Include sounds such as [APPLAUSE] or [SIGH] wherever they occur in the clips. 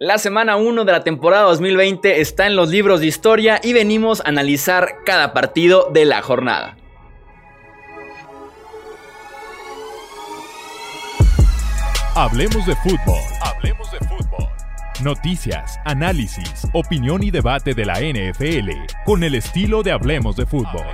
La semana 1 de la temporada 2020 está en los libros de historia y venimos a analizar cada partido de la jornada. Hablemos de fútbol. Hablemos de fútbol. Noticias, análisis, opinión y debate de la NFL con el estilo de Hablemos de fútbol.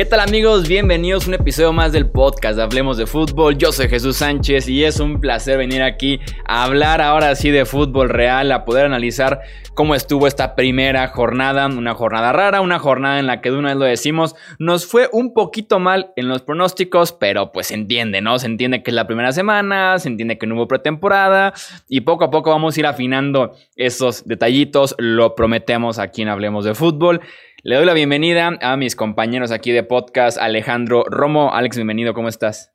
¿Qué tal amigos? Bienvenidos a un episodio más del podcast Hablemos de Fútbol. Yo soy Jesús Sánchez y es un placer venir aquí a hablar ahora sí de fútbol real, a poder analizar cómo estuvo esta primera jornada, una jornada rara, una jornada en la que de una vez lo decimos, nos fue un poquito mal en los pronósticos, pero pues se entiende, ¿no? Se entiende que es la primera semana, se entiende que no hubo pretemporada y poco a poco vamos a ir afinando esos detallitos, lo prometemos aquí en Hablemos de Fútbol. Le doy la bienvenida a mis compañeros aquí de podcast, Alejandro Romo. Alex, bienvenido, ¿cómo estás?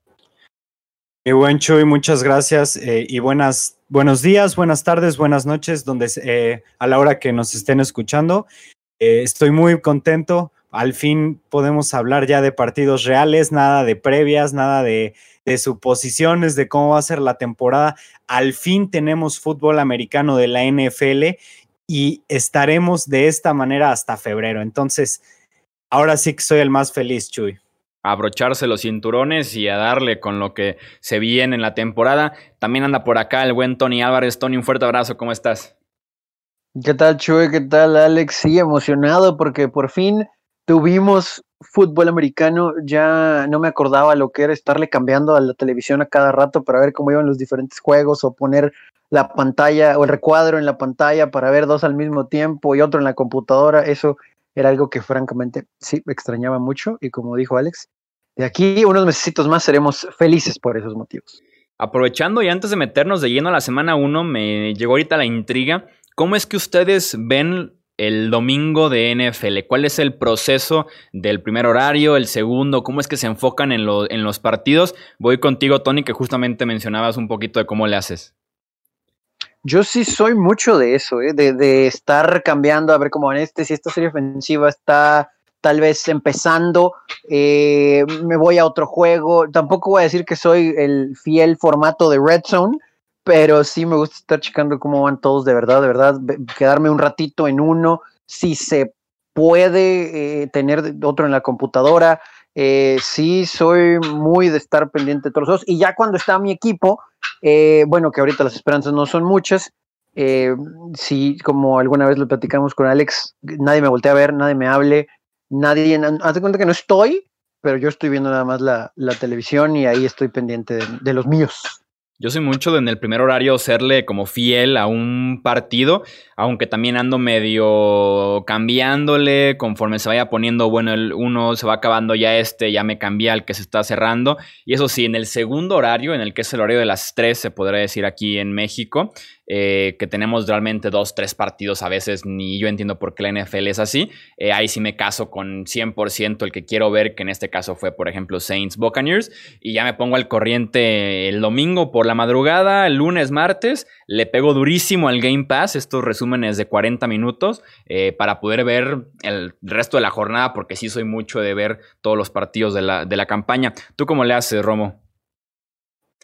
Mi buen Chuy, muchas gracias eh, y buenas, buenos días, buenas tardes, buenas noches, donde eh, a la hora que nos estén escuchando. Eh, estoy muy contento. Al fin podemos hablar ya de partidos reales, nada de previas, nada de, de suposiciones de cómo va a ser la temporada. Al fin tenemos fútbol americano de la NFL y estaremos de esta manera hasta febrero. Entonces, ahora sí que soy el más feliz, Chuy. A abrocharse los cinturones y a darle con lo que se viene en la temporada. También anda por acá el buen Tony Álvarez. Tony, un fuerte abrazo, ¿cómo estás? ¿Qué tal, Chuy? ¿Qué tal, Alex? Sí, emocionado porque por fin tuvimos fútbol americano. Ya no me acordaba lo que era estarle cambiando a la televisión a cada rato para ver cómo iban los diferentes juegos o poner la pantalla o el recuadro en la pantalla para ver dos al mismo tiempo y otro en la computadora, eso era algo que francamente sí extrañaba mucho y como dijo Alex, de aquí unos meses más seremos felices por esos motivos. Aprovechando y antes de meternos de lleno a la semana 1, me llegó ahorita la intriga. ¿Cómo es que ustedes ven el domingo de NFL? ¿Cuál es el proceso del primer horario, el segundo? ¿Cómo es que se enfocan en, en los partidos? Voy contigo, Tony, que justamente mencionabas un poquito de cómo le haces. Yo sí soy mucho de eso, ¿eh? de, estar cambiando, a ver cómo van este, si esta serie ofensiva está tal vez empezando, eh, me voy a otro juego. Tampoco voy a decir que soy el fiel formato de Red Zone, pero sí me gusta estar checando cómo van todos de verdad, de verdad, quedarme un ratito en uno, si se puede eh, tener otro en la computadora. Sí, soy muy de estar pendiente de todos los dos. Y ya cuando está mi equipo, eh, bueno, que ahorita las esperanzas no son muchas. Eh, si, como alguna vez lo platicamos con Alex, nadie me voltea a ver, nadie me hable, nadie, haz cuenta que no estoy, pero yo estoy viendo nada más la, televisión y ahí estoy pendiente de los míos. Yo soy mucho de en el primer horario serle como fiel a un partido, aunque también ando medio cambiándole conforme se vaya poniendo, bueno, el uno se va acabando ya este, ya me cambia al que se está cerrando. Y eso sí, en el segundo horario, en el que es el horario de las 3, se podría decir aquí en México, eh, que tenemos realmente dos, tres partidos a veces, ni yo entiendo por qué la NFL es así. Eh, ahí sí me caso con 100% el que quiero ver, que en este caso fue, por ejemplo, Saints Buccaneers, y ya me pongo al corriente el domingo por la madrugada, el lunes, martes, le pego durísimo al Game Pass, estos resúmenes de 40 minutos, eh, para poder ver el resto de la jornada, porque sí soy mucho de ver todos los partidos de la, de la campaña. ¿Tú cómo le haces, Romo?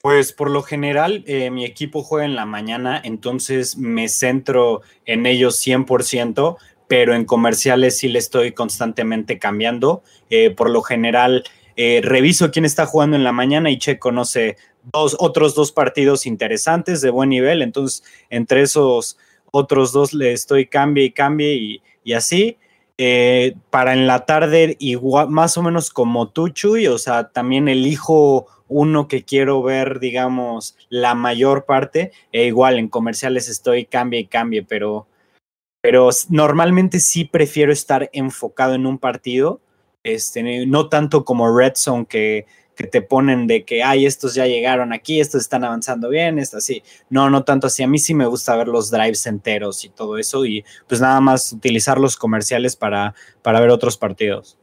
Pues por lo general eh, mi equipo juega en la mañana, entonces me centro en ellos 100%, pero en comerciales sí le estoy constantemente cambiando. Eh, por lo general eh, reviso quién está jugando en la mañana y checo, no sé, dos, otros dos partidos interesantes de buen nivel, entonces entre esos otros dos le estoy cambie y cambie y, y así. Para en la tarde, igual, más o menos como tú, Chuy, o sea, también elijo uno que quiero ver, digamos, la mayor parte, e igual en comerciales estoy cambie y cambie, pero, pero normalmente sí prefiero estar enfocado en un partido, este, no tanto como Red Zone que, que te ponen de que, ay, estos ya llegaron aquí, estos están avanzando bien, esto así. No, no tanto así. A mí sí me gusta ver los drives enteros y todo eso y pues nada más utilizar los comerciales para, para ver otros partidos.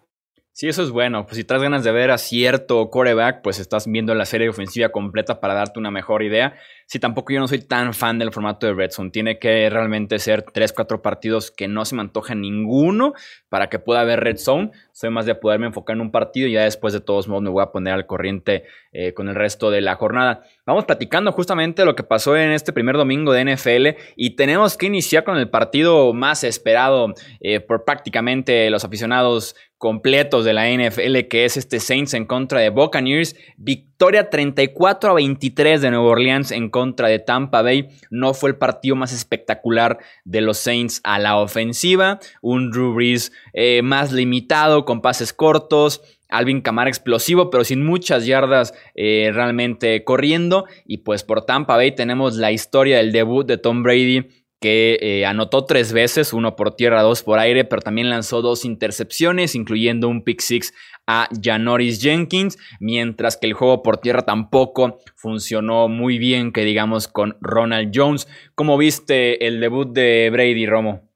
Sí, eso es bueno. Pues si traes ganas de ver a cierto coreback, pues estás viendo la serie ofensiva completa para darte una mejor idea. Sí, tampoco yo no soy tan fan del formato de Red Zone. Tiene que realmente ser 3, 4 partidos que no se me antoja ninguno para que pueda haber Red Zone. Soy más de poderme enfocar en un partido y ya después de todos modos me voy a poner al corriente eh, con el resto de la jornada. Vamos platicando justamente lo que pasó en este primer domingo de NFL y tenemos que iniciar con el partido más esperado eh, por prácticamente los aficionados completos de la NFL, que es este Saints en contra de Buccaneers. Victoria 34 a 23 de Nueva Orleans en contra de Tampa Bay. No fue el partido más espectacular de los Saints a la ofensiva. Un Drew Brees eh, más limitado, con pases cortos. Alvin Kamara explosivo, pero sin muchas yardas eh, realmente corriendo. Y pues por Tampa Bay tenemos la historia del debut de Tom Brady que eh, anotó tres veces, uno por tierra, dos por aire, pero también lanzó dos intercepciones, incluyendo un pick six a Janoris Jenkins, mientras que el juego por tierra tampoco funcionó muy bien, que digamos, con Ronald Jones. ¿Cómo viste el debut de Brady Romo?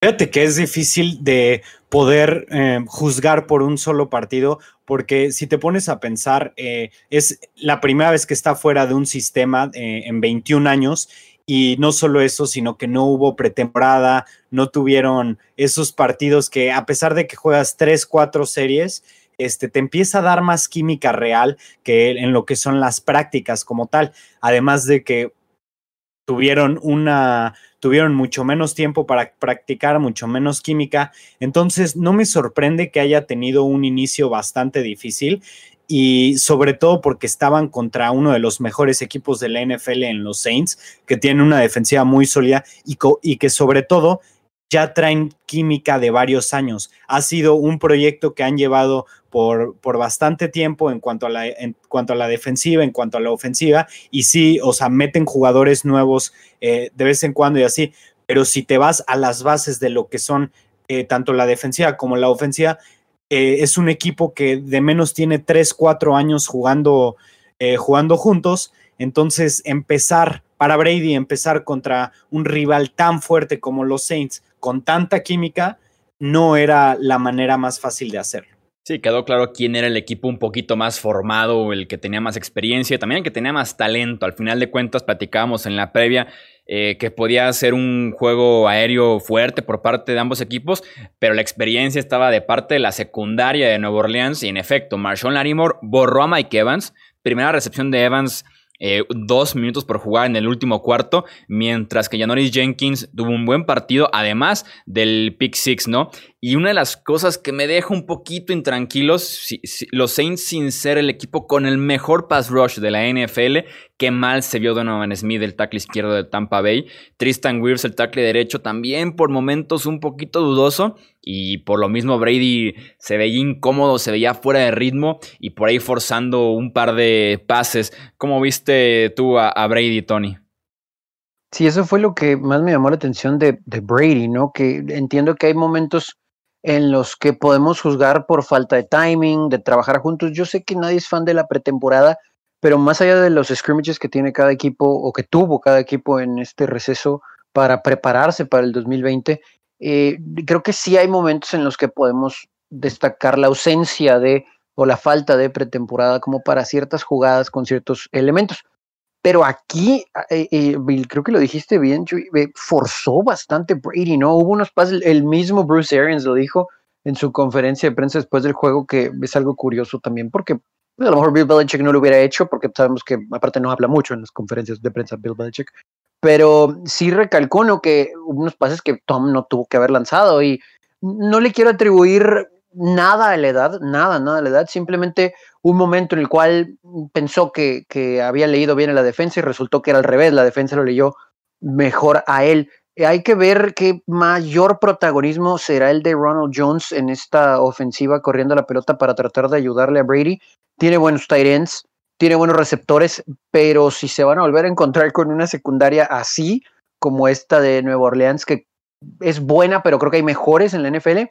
Fíjate que es difícil de poder eh, juzgar por un solo partido, porque si te pones a pensar, eh, es la primera vez que está fuera de un sistema en 21 años y no solo eso, sino que no hubo pretemporada, no tuvieron esos partidos que a pesar de que juegas tres, cuatro series, este, te empieza a dar más química real que en lo que son las prácticas como tal. Además de que tuvieron una, tuvieron mucho menos tiempo para practicar, mucho menos química. Entonces, no me sorprende que haya tenido un inicio bastante difícil y sobre todo porque estaban contra uno de los mejores equipos de la NFL en los Saints, que tienen una defensiva muy sólida y, que sobre todo ya traen química de varios años. Ha sido un proyecto que han llevado por, por bastante tiempo en cuanto, a la, en cuanto a la defensiva, en cuanto a la ofensiva, y sí, o sea, meten jugadores nuevos eh, de vez en cuando y así, pero si te vas a las bases de lo que son eh, tanto la defensiva como la ofensiva, eh, es un equipo que de menos tiene 3, 4 años jugando, eh, jugando juntos. Entonces, empezar para Brady, empezar contra un rival tan fuerte como los Saints, con tanta química, no era la manera más fácil de hacerlo. Sí, quedó claro quién era el equipo un poquito más formado, el que tenía más experiencia, también el que tenía más talento. Al final de cuentas, platicábamos en la previa eh, que podía ser un juego aéreo fuerte por parte de ambos equipos, pero la experiencia estaba de parte de la secundaria de Nueva Orleans y en efecto, Marshawn Larimore borró a Mike Evans, primera recepción de Evans eh, dos minutos por jugar en el último cuarto, mientras que Janoris Jenkins tuvo un buen partido, además del pick six, ¿no? Y una de las cosas que me deja un poquito intranquilos, los Saints sin ser el equipo con el mejor pass rush de la NFL, qué mal se vio Donovan Smith, el tackle izquierdo de Tampa Bay. Tristan Wirfs, el tackle derecho, también por momentos un poquito dudoso. Y por lo mismo Brady se veía incómodo, se veía fuera de ritmo y por ahí forzando un par de pases. ¿Cómo viste tú a, Brady, Tony? Sí, eso fue lo que más me llamó la atención de, de Brady, ¿no? Que entiendo que hay momentos en los que podemos juzgar por falta de timing, de trabajar juntos. Yo sé que nadie es fan de la pretemporada, pero más allá de los scrimmages que tiene cada equipo o que tuvo cada equipo en este receso para prepararse para el 2020, eh, creo que sí hay momentos en los que podemos destacar la ausencia de o la falta de pretemporada como para ciertas jugadas con ciertos elementos. Pero aquí, eh, eh, creo que lo dijiste bien, forzó bastante Brady, ¿no? Hubo unos pases, el mismo Bruce Arians lo dijo en su conferencia de prensa después del juego, que es algo curioso también, porque pues, a lo mejor Bill Belichick no lo hubiera hecho, porque sabemos que aparte no habla mucho en las conferencias de prensa Bill Belichick, pero sí recalcó ¿no? que unos pases que Tom no tuvo que haber lanzado y no le quiero atribuir nada a la edad, nada, nada a la edad, simplemente un momento en el cual pensó que, había leído bien a la defensa y resultó que era al revés, la defensa lo leyó mejor a él. Hay que ver qué mayor protagonismo será el de Ronald Jones en esta ofensiva corriendo la pelota para tratar de ayudarle a Brady. Tiene buenos tight ends, tiene buenos receptores, pero si se van a volver a encontrar con una secundaria así como esta de Nueva Orleans, que es buena, pero creo que hay mejores en la NFL,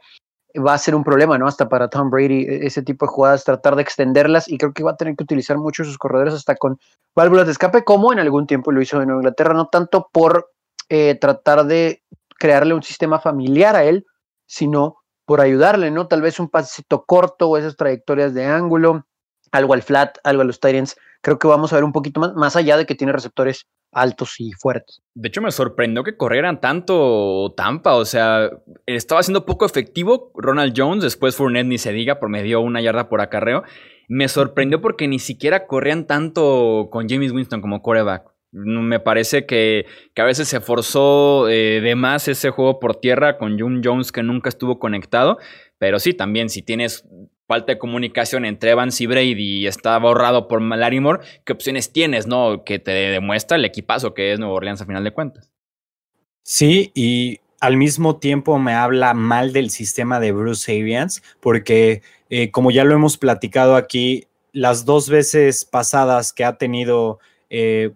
va a ser un problema, ¿no? Hasta para Tom Brady, e-, ese tipo de jugadas, tratar de extenderlas y creo que va a tener que utilizar mucho sus corredores hasta con válvulas de escape, como en algún tiempo lo hizo en Inglaterra, no tanto por eh, tratar de crearle un sistema familiar a él, sino por ayudarle, ¿no? Tal vez un pasito corto o esas trayectorias de ángulo, algo al flat, algo a los Titans, creo que vamos a ver un poquito más, más allá de que tiene receptores altos y fuertes. De hecho, me sorprendió que corrieran tanto Tampa. O sea, estaba siendo poco efectivo Ronald Jones. Después Fournette ni se diga, por medio una yarda por acarreo. Me sorprendió porque ni siquiera corrían tanto con James Winston como coreback. Me parece que, a veces se forzó eh, de más ese juego por tierra con June Jones que nunca estuvo conectado. Pero sí, también si tienes falta de comunicación entre Evans y Brady y está borrado por Larimore, ¿qué opciones tienes, no? Que te demuestra el equipazo que es Nuevo Orleans a final de cuentas. Sí, y al mismo tiempo me habla mal del sistema de Bruce Arians, porque eh, como ya lo hemos platicado aquí, las dos veces pasadas que ha tenido eh,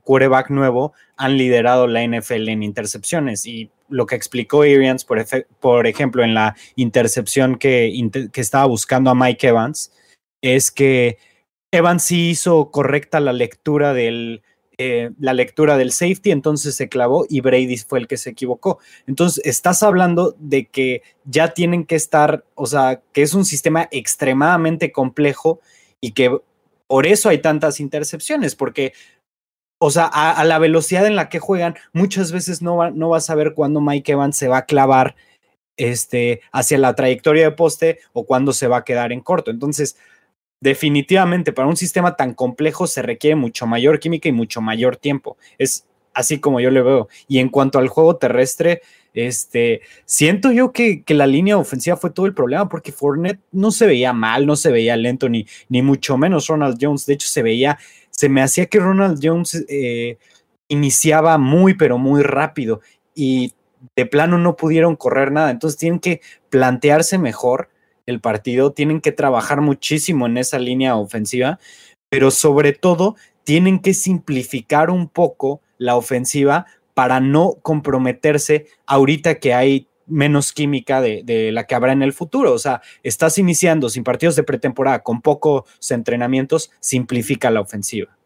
nuevo han liderado la NFL en intercepciones y lo que explicó Arians, por, ejemplo, en la intercepción que, que, estaba buscando a Mike Evans, es que Evans sí hizo correcta la lectura del, eh, la lectura del safety, entonces se clavó y Brady fue el que se equivocó. Entonces, estás hablando de que ya tienen que estar, o sea, que es un sistema extremadamente complejo y que por eso hay tantas intercepciones, porque o sea, a, la velocidad en la que juegan, muchas veces no, no vas a ver cuándo Mike Evans se va a clavar este, hacia la trayectoria de poste o cuándo se va a quedar en corto. Entonces, definitivamente para un sistema tan complejo se requiere mucho mayor química y mucho mayor tiempo. Es así como yo le veo. Y en cuanto al juego terrestre, este, siento yo que, que, la línea ofensiva fue todo el problema porque Fournette no se veía mal, no se veía lento, ni, ni mucho menos Ronald Jones. De hecho, se veía se me hacía que Ronald Jones eh, iniciaba muy, pero muy rápido y de plano no pudieron correr nada. Entonces tienen que plantearse mejor el partido, tienen que trabajar muchísimo en esa línea ofensiva, pero sobre todo tienen que simplificar un poco la ofensiva para no comprometerse ahorita que hay menos química de, de, la que habrá en el futuro. O sea, estás iniciando sin partidos de pretemporada, con pocos entrenamientos, simplifica la ofensiva.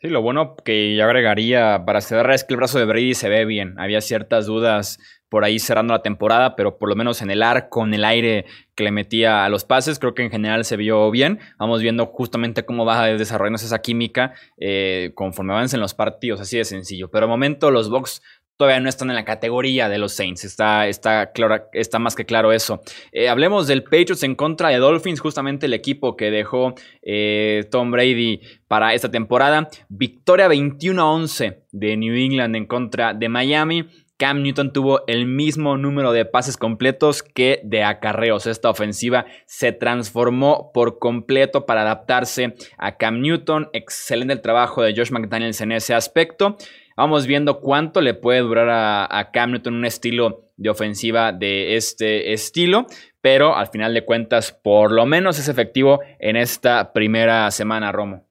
Sí, lo bueno que yo agregaría para cerrar es que el brazo de Brady se ve bien. Había ciertas dudas por ahí cerrando la temporada, pero por lo menos en el arco, en el aire que le metía a los pases, creo que en general se vio bien. Vamos viendo justamente cómo va desarrollándose esa química eh, conforme avancen los partidos, así de sencillo. Pero de momento los Bucks todavía no están en la categoría de los Saints. Está, está, claro, está más que claro eso. Eh, hablemos del Patriots en contra de Dolphins, justamente el equipo que dejó eh, Tom Brady para esta temporada. Victoria 21-11 de New England en contra de Miami. Cam Newton tuvo el mismo número de pases completos que de acarreos. Esta ofensiva se transformó por completo para adaptarse a Cam Newton. Excelente el trabajo de Josh McDaniels en ese aspecto. Vamos viendo cuánto le puede durar a, Cam Newton un estilo de ofensiva de este estilo, pero al final de cuentas, por lo menos es efectivo en esta primera semana, Romo.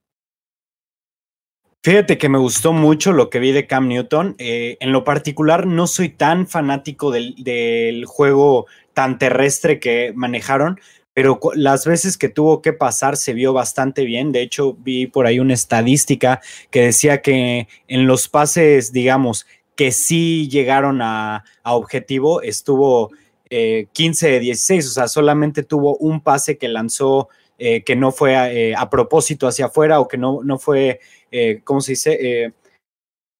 Fíjate que me gustó mucho lo que vi de Cam Newton. Eh, en lo particular, no soy tan fanático del, del, juego tan terrestre que manejaron, pero las veces que tuvo que pasar se vio bastante bien. De hecho, vi por ahí una estadística que decía que en los pases, digamos, que sí llegaron a, objetivo, estuvo 15 de 16, o sea, solamente tuvo un pase que lanzó eh, que no fue eh, a, propósito hacia afuera o que no, no fue, eh, ¿cómo se dice?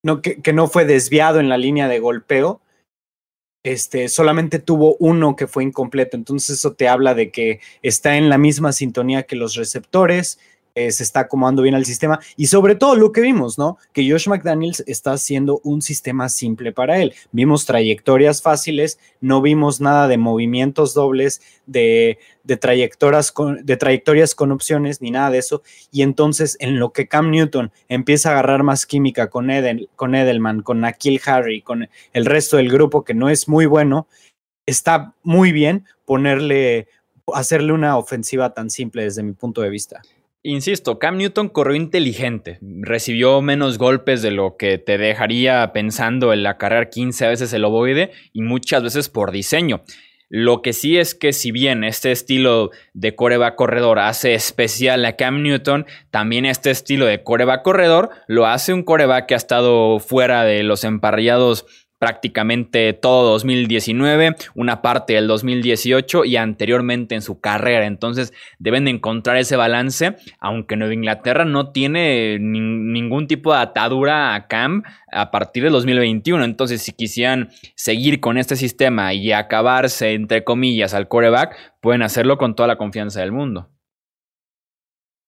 no, que no fue desviado en la línea de golpeo este, solamente tuvo uno que fue incompleto. Entonces eso te habla de que está en la misma sintonía que los receptores, eh, se está acomodando bien al sistema y sobre todo lo que vimos, ¿no? Que Josh McDaniels está haciendo un sistema simple para él. Vimos trayectorias fáciles, no vimos nada de movimientos dobles, de, trayectorias, con, de trayectorias con opciones, ni nada de eso. Y entonces en lo que Cam Newton empieza a agarrar más química con, con Edelman, con Akil Harry, con el resto del grupo que no es muy bueno, está muy bien ponerle, hacerle una ofensiva tan simple desde mi punto de vista. Insisto, Cam Newton corrió inteligente, recibió menos golpes de lo que te dejaría pensando en la carrera 15 veces el ovoide y muchas veces por diseño. Lo que sí es que si bien este estilo de coreback corredor hace especial a Cam Newton, también este estilo de coreback corredor lo hace un coreback que ha estado fuera de los emparrillados prácticamente todo 2019, una parte del 2018 y anteriormente en su carrera. Entonces deben encontrar ese balance, aunque Nueva Inglaterra no tiene ningún tipo de atadura a Cam a partir del 2021. Entonces si quisieran seguir con este sistema y acabarse, entre comillas, al coreback, pueden hacerlo con toda la confianza del mundo.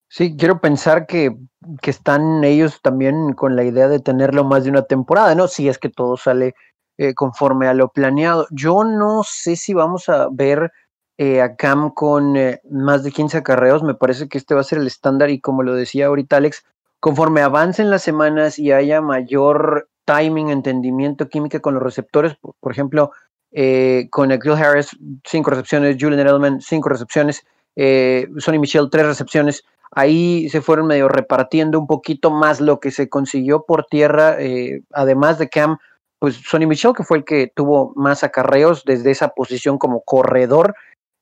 Sí, quiero pensar que, que, están ellos también con la idea de tenerlo más de una temporada, ¿no? Si es que todo sale eh, conforme a lo planeado. Yo no sé si vamos a ver eh, a Cam con eh, más de 15 acarreos, me parece que este va a ser el estándar y como lo decía ahorita Alex, conforme avancen las semanas y haya mayor timing, entendimiento, química con los receptores, por, ejemplo, con Akil Harris, cinco recepciones, Julian Edelman, cinco recepciones, Sonny Michel, tres recepciones, Ahí se fueron medio repartiendo un poquito más lo que se consiguió por tierra, eh, además de Cam, pues Sonny Michel, que fue el que tuvo más acarreos desde esa posición como corredor,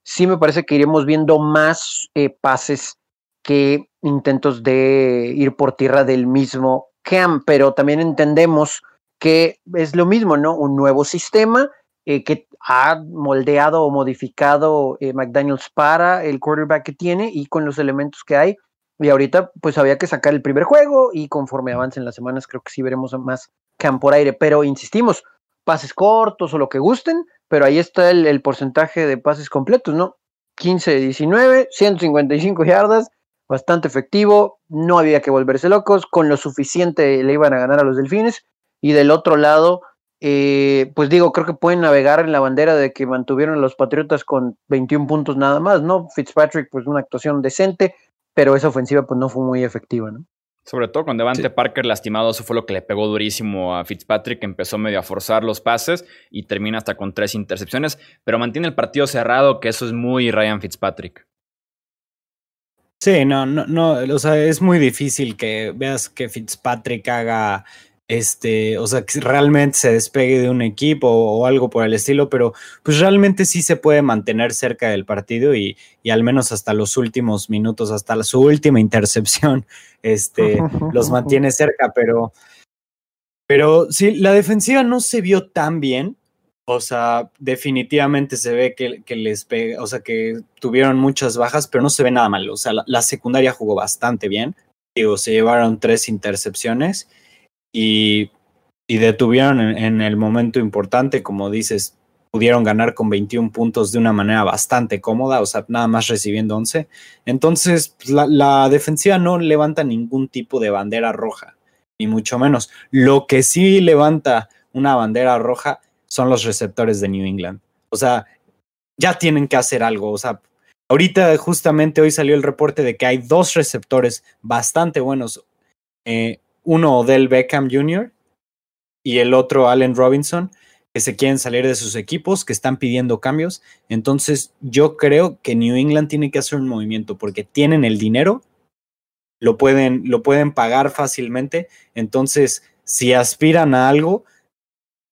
sí me parece que iremos viendo más eh, pases que intentos de ir por tierra del mismo Cam, pero también entendemos que es lo mismo, ¿no? Un nuevo sistema eh, que ha moldeado o modificado eh, McDaniels para el quarterback que tiene y con los elementos que hay. Y ahorita pues había que sacar el primer juego y conforme avancen las semanas creo que sí veremos más campo por aire, pero insistimos, pases cortos o lo que gusten, pero ahí está el, el porcentaje de pases completos, ¿no? 15 19, 155 yardas, bastante efectivo, no había que volverse locos, con lo suficiente le iban a ganar a los delfines y del otro lado eh, pues digo, creo que pueden navegar en la bandera de que mantuvieron a los Patriotas con 21 puntos nada más, ¿no? Fitzpatrick, pues una actuación decente, pero esa ofensiva pues no fue muy efectiva, ¿no? Sobre todo con Devante Parker lastimado, eso fue lo que le pegó durísimo a Fitzpatrick, empezó medio a forzar los pases y termina hasta con tres intercepciones, pero mantiene el partido cerrado, que eso es muy Ryan Fitzpatrick. Sí, no, no, no, o sea, es muy difícil que veas que Fitzpatrick haga este, o sea, que realmente se despegue de un equipo o, algo por el estilo, pero pues realmente sí se puede mantener cerca del partido y, y al menos hasta los últimos minutos, hasta su última intercepción, [LAUGHS] este, los mantiene cerca, pero, pero sí, la defensiva no se vio tan bien. O sea, definitivamente se ve que, les pega, o sea, que tuvieron muchas bajas, pero no se ve nada mal. O sea, la, la secundaria jugó bastante bien. Digo, se llevaron tres intercepciones y, detuvieron en, el momento importante, como dices, pudieron ganar con 21 puntos de una manera bastante cómoda, o sea, nada más recibiendo 11. Entonces, pues, la, la, defensiva no levanta ningún tipo de bandera roja, ni mucho menos. Lo que sí levanta una bandera roja son los receptores de New England. O sea, ya tienen que hacer algo. O sea, ahorita justamente hoy salió el reporte de que hay dos receptores bastante buenos. Eh, uno Odell Beckham Jr. y el otro Allen Robinson, que se quieren salir de sus equipos, que están pidiendo cambios. Entonces yo creo que New England tiene que hacer un movimiento porque tienen el dinero, lo pueden, lo pueden pagar fácilmente. Entonces, si aspiran a algo,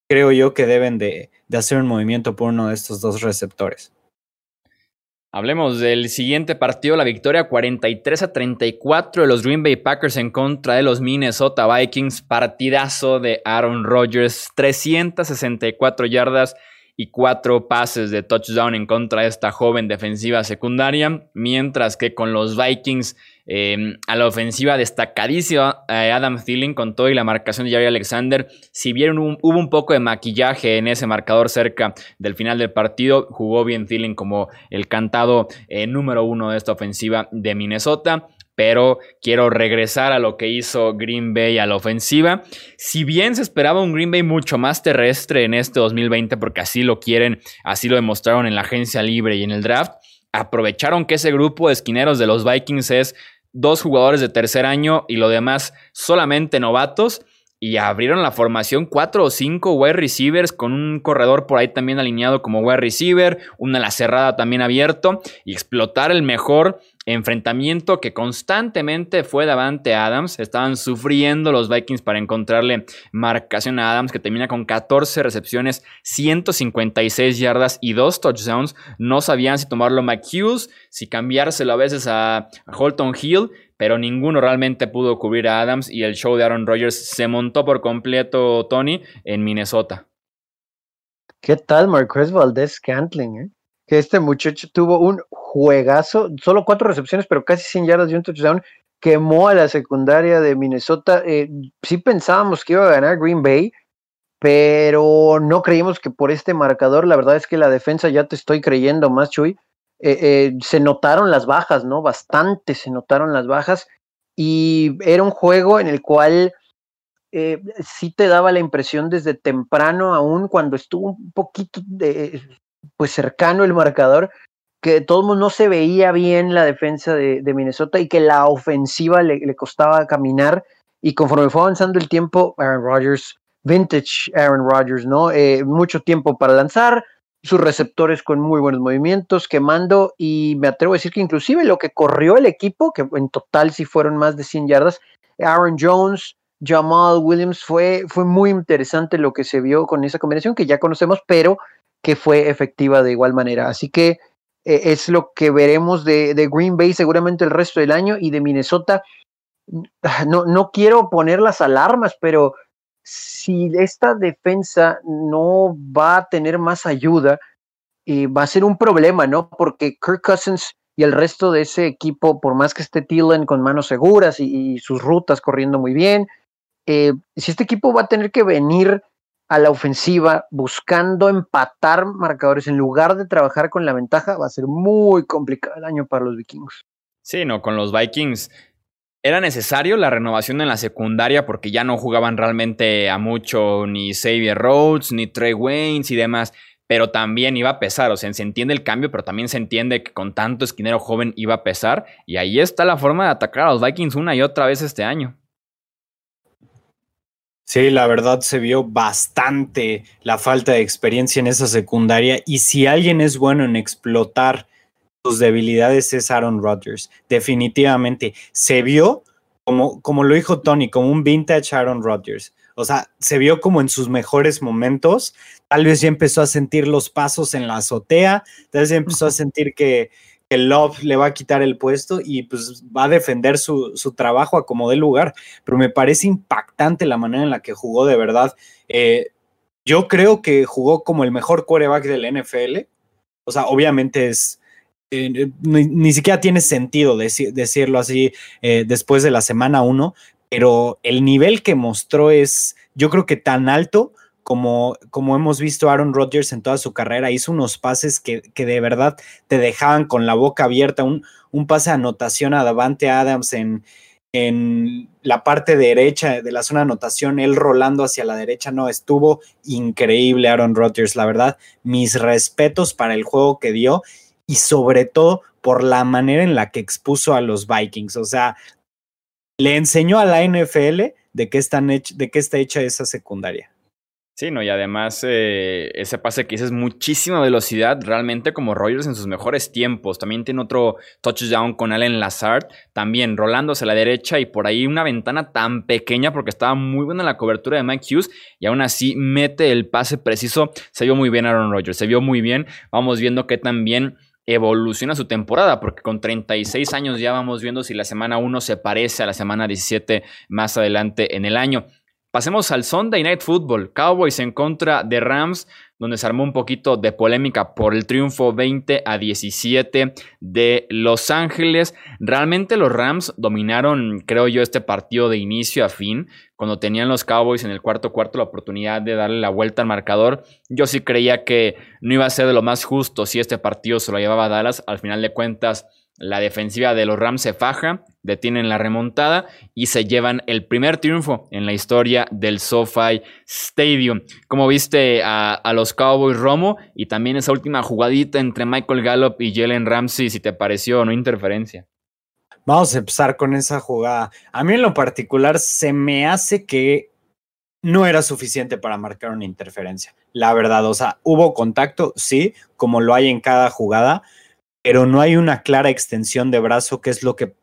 creo yo que deben de, de hacer un movimiento por uno de estos dos receptores. Hablemos del siguiente partido, la victoria 43 a 34 de los Green Bay Packers en contra de los Minnesota Vikings. Partidazo de Aaron Rodgers, 364 yardas y cuatro pases de touchdown en contra de esta joven defensiva secundaria, mientras que con los Vikings em, a la ofensiva destacadísima eh, Adam Thielen con todo y la marcación de Jerry Alexander, si bien hubo un poco de maquillaje en ese marcador cerca del final del partido, jugó bien Thielen como el cantado eh, número uno de esta ofensiva de Minnesota pero quiero regresar a lo que hizo Green Bay a la ofensiva. Si bien se esperaba un Green Bay mucho más terrestre en este 2020, porque así lo quieren, así lo demostraron en la agencia libre y en el draft, aprovecharon que ese grupo de esquineros de los Vikings es dos jugadores de tercer año y lo demás solamente novatos. Y abrieron la formación cuatro o cinco wide receivers con un corredor por ahí también alineado como wide receiver, una la cerrada también abierto y explotar el mejor enfrentamiento que constantemente fue Davante Adams. Estaban sufriendo los Vikings para encontrarle marcación a Adams, que termina con 14 recepciones, 156 yardas y dos touchdowns. No sabían si tomarlo a McHughes, si cambiárselo a veces a Holton Hill, pero ninguno realmente pudo cubrir a Adams y el show de Aaron Rodgers se montó por completo, Tony, en Minnesota. ¿Qué tal Marquez Valdez Cantling? Eh? Que este muchacho tuvo un juegazo, solo cuatro recepciones, pero casi 100 yardas y un touchdown. Quemó a la secundaria de Minnesota. Eh, sí pensábamos que iba a ganar Green Bay, pero no creímos que por este marcador, la verdad es que la defensa ya te estoy creyendo más, Chuy. Eh, eh, se notaron las bajas, ¿no? Bastante se notaron las bajas y era un juego en el cual sí te daba la impresión desde temprano, aún cuando estuvo un poquito de, pues cercano el marcador, que todo el mundo no se veía bien la defensa de, Minnesota y que la ofensiva le, costaba caminar. Y conforme fue avanzando el tiempo, Aaron Rodgers, vintage Aaron Rodgers, ¿no? Eh, mucho tiempo para lanzar, sus receptores con muy buenos movimientos, quemando, y me atrevo a decir que inclusive lo que corrió el equipo, que en total sí fueron más de 100 yardas, Aaron Jones, Jamal Williams, fue, fue muy interesante lo que se vio con esa combinación que ya conocemos, pero que fue efectiva de igual manera. Así que eh, es lo que veremos de, Green Bay seguramente el resto del año y de Minnesota. [SIGHS] No, no quiero poner las alarmas, pero si esta defensa no va a tener más ayuda, eh, va a ser un problema, ¿no? Porque Kirk Cousins y el resto de ese equipo, por más que esté Thielen con manos seguras y sus rutas corriendo muy bien, eh, si este equipo va a tener que venir a la ofensiva buscando empatar marcadores en lugar de trabajar con la ventaja, va a ser muy complicado el año para los vikingos. Sí, no, con los Vikings era necesario la renovación en la secundaria porque ya no jugaban realmente a mucho ni Xavier Rhodes, ni Trey Waynes y demás, pero también iba a pesar, o sea, se entiende el cambio, pero también se entiende que con tanto esquinero joven iba a pesar, y ahí está la forma de atacar a los Vikings una y otra vez este año. Sí, la verdad se vio bastante la falta de experiencia en esa secundaria y si alguien es bueno en explotar sus debilidades es Aaron Rodgers. Definitivamente se vio como, como lo dijo Tony, como un vintage Aaron Rodgers. O sea, se vio como en sus mejores momentos. Tal vez ya empezó a sentir los pasos en la azotea, tal vez ya empezó a sentir que, Love le va a quitar el puesto y pues va a defender su, trabajo a como dé lugar. Pero me parece impactante la manera en la que jugó de verdad. Eh, yo creo que jugó como el mejor quarterback del NFL. O sea, obviamente es. Eh, ni, siquiera tiene sentido decirlo así eh, después de la semana uno, pero el nivel que mostró es, yo creo que tan alto como, como hemos visto Aaron Rodgers en toda su carrera, hizo unos pases que, que de verdad te dejaban con la boca abierta, un, un pase de anotación a Davante Adams en, en la parte derecha de la zona de anotación, él rolando hacia la derecha, no, estuvo increíble Aaron Rodgers, la verdad, mis respetos para el juego que dio y sobre todo por la manera en la que expuso a los Vikings, o sea, le enseñó a la NFL de qué, están de qué está hecha esa secundaria. Sí, no, y además eh, ese pase que hice es muchísima velocidad, realmente como Rogers en sus mejores tiempos. También tiene otro touchdown con Allen Lazard, también rolándose a la derecha y por ahí una ventana tan pequeña porque estaba muy buena la cobertura de Mike Hughes y aún así mete el pase preciso. Se vio muy bien Aaron Rodgers, se vio muy bien. Vamos viendo que también evoluciona su temporada, porque con 36 años ya vamos viendo si la semana 1 se parece a la semana 17 más adelante en el año. Pasemos al Sunday Night Football, Cowboys en contra de Rams, donde se armó un poquito de polémica por el triunfo 20 a 17 de Los Ángeles. Realmente los Rams dominaron, creo yo, este partido de inicio a fin, cuando tenían los Cowboys en el cuarto cuarto la oportunidad de darle la vuelta al marcador. Yo sí creía que no iba a ser de lo más justo si este partido se lo llevaba a Dallas. Al final de cuentas, la defensiva de los Rams se faja, detienen la remontada y se llevan el primer triunfo en la historia del SoFi Stadium. Como viste a, los Cowboys Romo y también esa última jugadita entre Michael Gallup y Jalen Ramsey, si te pareció no interferencia. Vamos a empezar con esa jugada. A mí en lo particular se me hace que no era suficiente para marcar una interferencia. La verdad, o sea, hubo contacto, sí, como lo hay en cada jugada, pero no hay una clara extensión de brazo, que es lo que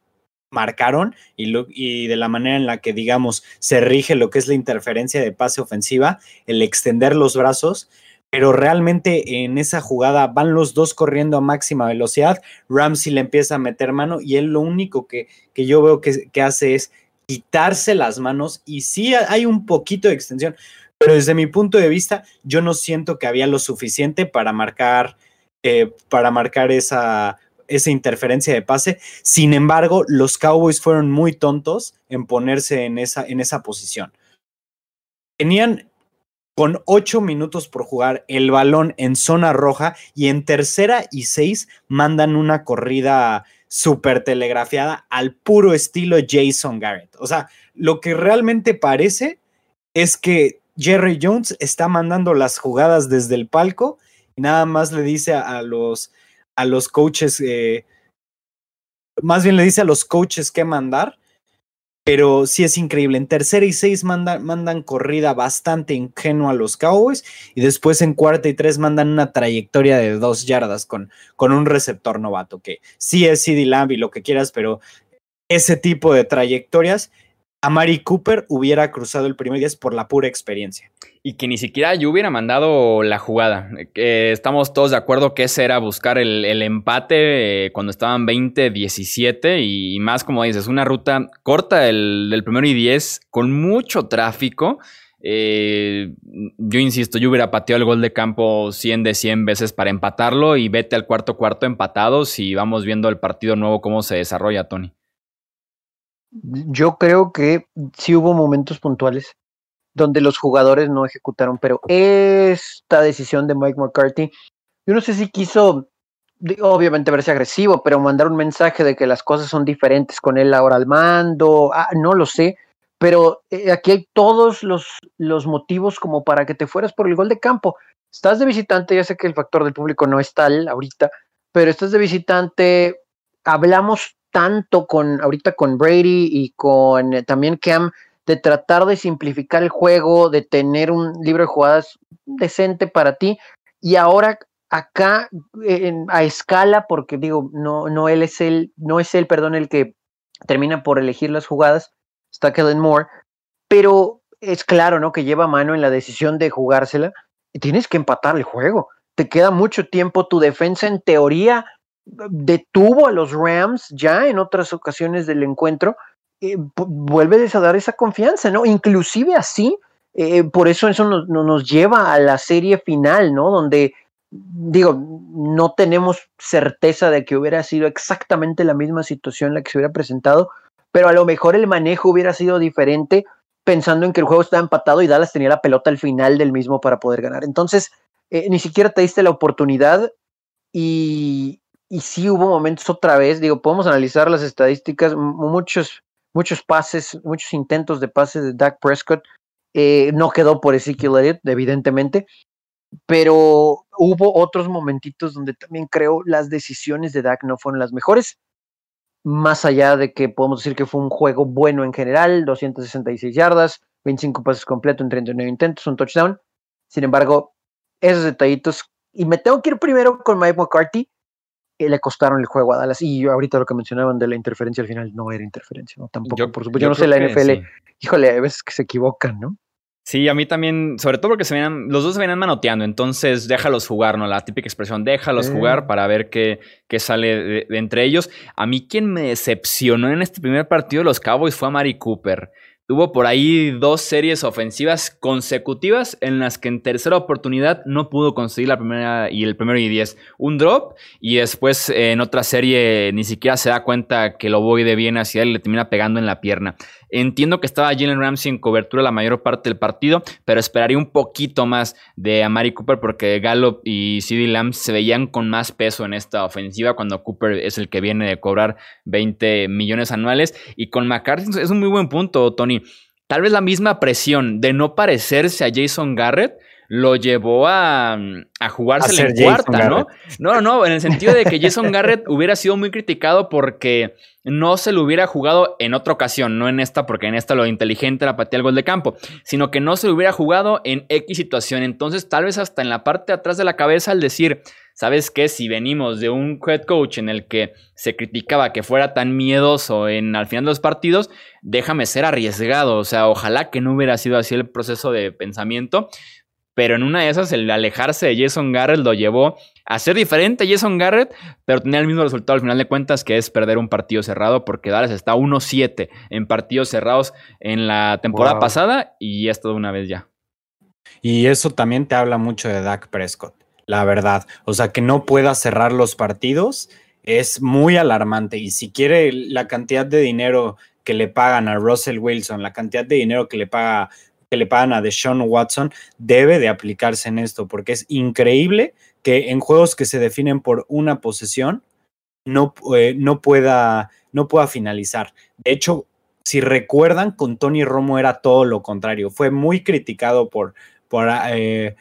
marcaron y, de la manera en la que, digamos, se rige lo que es la interferencia de pase ofensiva, el extender los brazos, pero realmente en esa jugada van los dos corriendo a máxima velocidad, Ramsey le empieza a meter mano y él lo único que, que yo veo que, que hace es quitarse las manos y sí hay un poquito de extensión, Pero desde mi punto de vista, yo no siento que había lo suficiente para marcar, eh, para marcar esa, esa interferencia de pase. Sin embargo, los Cowboys fueron muy tontos en ponerse en esa, en esa posición. Tenían con ocho minutos por jugar el balón en zona roja y en tercera y seis mandan una corrida súper telegrafiada al puro estilo Jason Garrett. O sea, lo que realmente parece es que Jerry Jones está mandando las jugadas desde el palco nada más le dice a, los, a los coaches, eh, más bien le dice a los coaches qué mandar pero sí es increíble. En tercera y seis mandan, mandan corrida bastante ingenua a los Cowboys y después en cuarta y tres mandan una trayectoria de dos yardas con, con un receptor novato, que sí es CD Lamb y lo que quieras, pero ese tipo de trayectorias a Mari Cooper hubiera cruzado el primer 10 por la pura experiencia. Y que ni siquiera yo hubiera mandado la jugada. estamos todos de acuerdo que ese era buscar el, empate eh, cuando estaban 20-17 y, más como dices, una ruta corta del, del primero y 10 con mucho tráfico. Eh, yo insisto, yo hubiera pateado el gol de campo 100 de 100 veces para empatarlo y vete al cuarto cuarto empatados y vamos viendo el partido nuevo cómo se desarrolla, Tony. Yo creo que sí hubo momentos puntuales donde los jugadores no ejecutaron, pero esta decisión de Mike McCarthy, yo no sé si quiso, obviamente verse agresivo, pero mandar un mensaje de que las cosas son diferentes con él ahora al mando, ah, no lo sé, pero eh, aquí hay todos los, los motivos como para que te fueras por el gol de campo. Estás de visitante, ya sé que el factor del público no es tal ahorita, pero estás de visitante, hablamos tanto con ahorita con Brady y con eh, también Cam de tratar de simplificar el juego, de tener un libro de jugadas decente para ti. Y ahora acá a escala porque digo no no él es el no es él perdón el que termina por elegir las jugadas está Kellen Moore pero es claro no que lleva mano en la decisión de jugársela tienes que empatar el juego. Te queda mucho tiempo tu defensa en teoría detuvo a los Rams ya en otras ocasiones del encuentro, eh, vuelve a dar esa confianza, ¿no? Inclusive así, eh, por eso eso nos, nos, lleva a la serie final, ¿no? Donde, digo, no tenemos certeza de que hubiera sido exactamente la misma situación la que se hubiera presentado, pero a lo mejor el manejo hubiera sido diferente pensando en que el juego estaba empatado y Dallas tenía la pelota al final del mismo para poder ganar. Entonces, eh, ni siquiera te diste la oportunidad y, y sí hubo momentos otra vez, digo, podemos analizar las estadísticas, muchos, muchos pases, muchos intentos de pases de Dak Prescott, eh, no quedó por Ezekiel Elliott, evidentemente, pero hubo otros momentitos donde también creo las decisiones de Dak no fueron las mejores, más allá de que podemos decir que fue un juego bueno en general, 266 yardas, 25 pases completos en 39 intentos, un touchdown. Sin embargo, esos detallitos, y me tengo que ir primero con Mike McCarthy, le costaron el juego a Dallas. Y ahorita lo que mencionaban de la interferencia al final no era interferencia, ¿no? Tampoco, yo, por supuesto. Yo, no sé la NFL, híjole, a veces que se equivocan, ¿no? Sí, a mí también, sobre todo porque se venían, los dos se venían manoteando, entonces déjalos jugar, ¿no? La típica expresión, déjalos jugar para ver qué, qué sale de, entre ellos. A mí quien me decepcionó en este primer partido de los Cowboys fue a Mari Cooper. Tuvo por ahí dos series ofensivas consecutivas en las que en tercera oportunidad no pudo conseguir la primera y el primero y diez. Un drop y después en otra serie ni siquiera se da cuenta que lo voy de bien hacia él y le termina pegando en la pierna. Entiendo que estaba Jalen Ramsey en cobertura la mayor parte del partido, pero esperaría un poquito más de Amari Cooper porque Gallup y CeeDee Lamb se veían con más peso en esta ofensiva cuando Cooper es el que viene de cobrar 20 millones anuales. Y con McCarthy es un muy buen punto, Tony. Tal vez la misma presión de no parecerse a Jason Garrett lo llevó a, a jugársela en cuarta, ¿no? No, no, en el sentido de que Jason [LAUGHS] Garrett hubiera sido muy criticado porque no se lo hubiera jugado en otra ocasión, no en esta, porque en esta lo inteligente era patear el gol de campo, sino que no se lo hubiera jugado en X situación. Entonces, tal vez hasta en la parte de atrás de la cabeza, al decir, ¿sabes qué? Si venimos de un head coach en el que se criticaba que fuera tan miedoso en al final de los partidos, déjame ser arriesgado. O sea, ojalá que no hubiera sido así el proceso de pensamiento pero en una de esas el alejarse de Jason Garrett lo llevó a ser diferente a Jason Garrett, pero tenía el mismo resultado al final de cuentas que es perder un partido cerrado porque Dallas está 1-7 en partidos cerrados en la temporada pasada y esto de una vez ya. Y eso también te habla mucho de Dak Prescott, la verdad. O sea, que no pueda cerrar los partidos es muy alarmante. Y si quiere la cantidad de dinero que le pagan a Russell Wilson, la cantidad de dinero que le paga que le pagan a Deshaun Watson debe de aplicarse en esto, porque es increíble que en juegos que se definen por una posesión no, eh, no, pueda, no pueda finalizar. De hecho, si recuerdan, con Tony Romo era todo lo contrario. Fue muy criticado por, por, eh,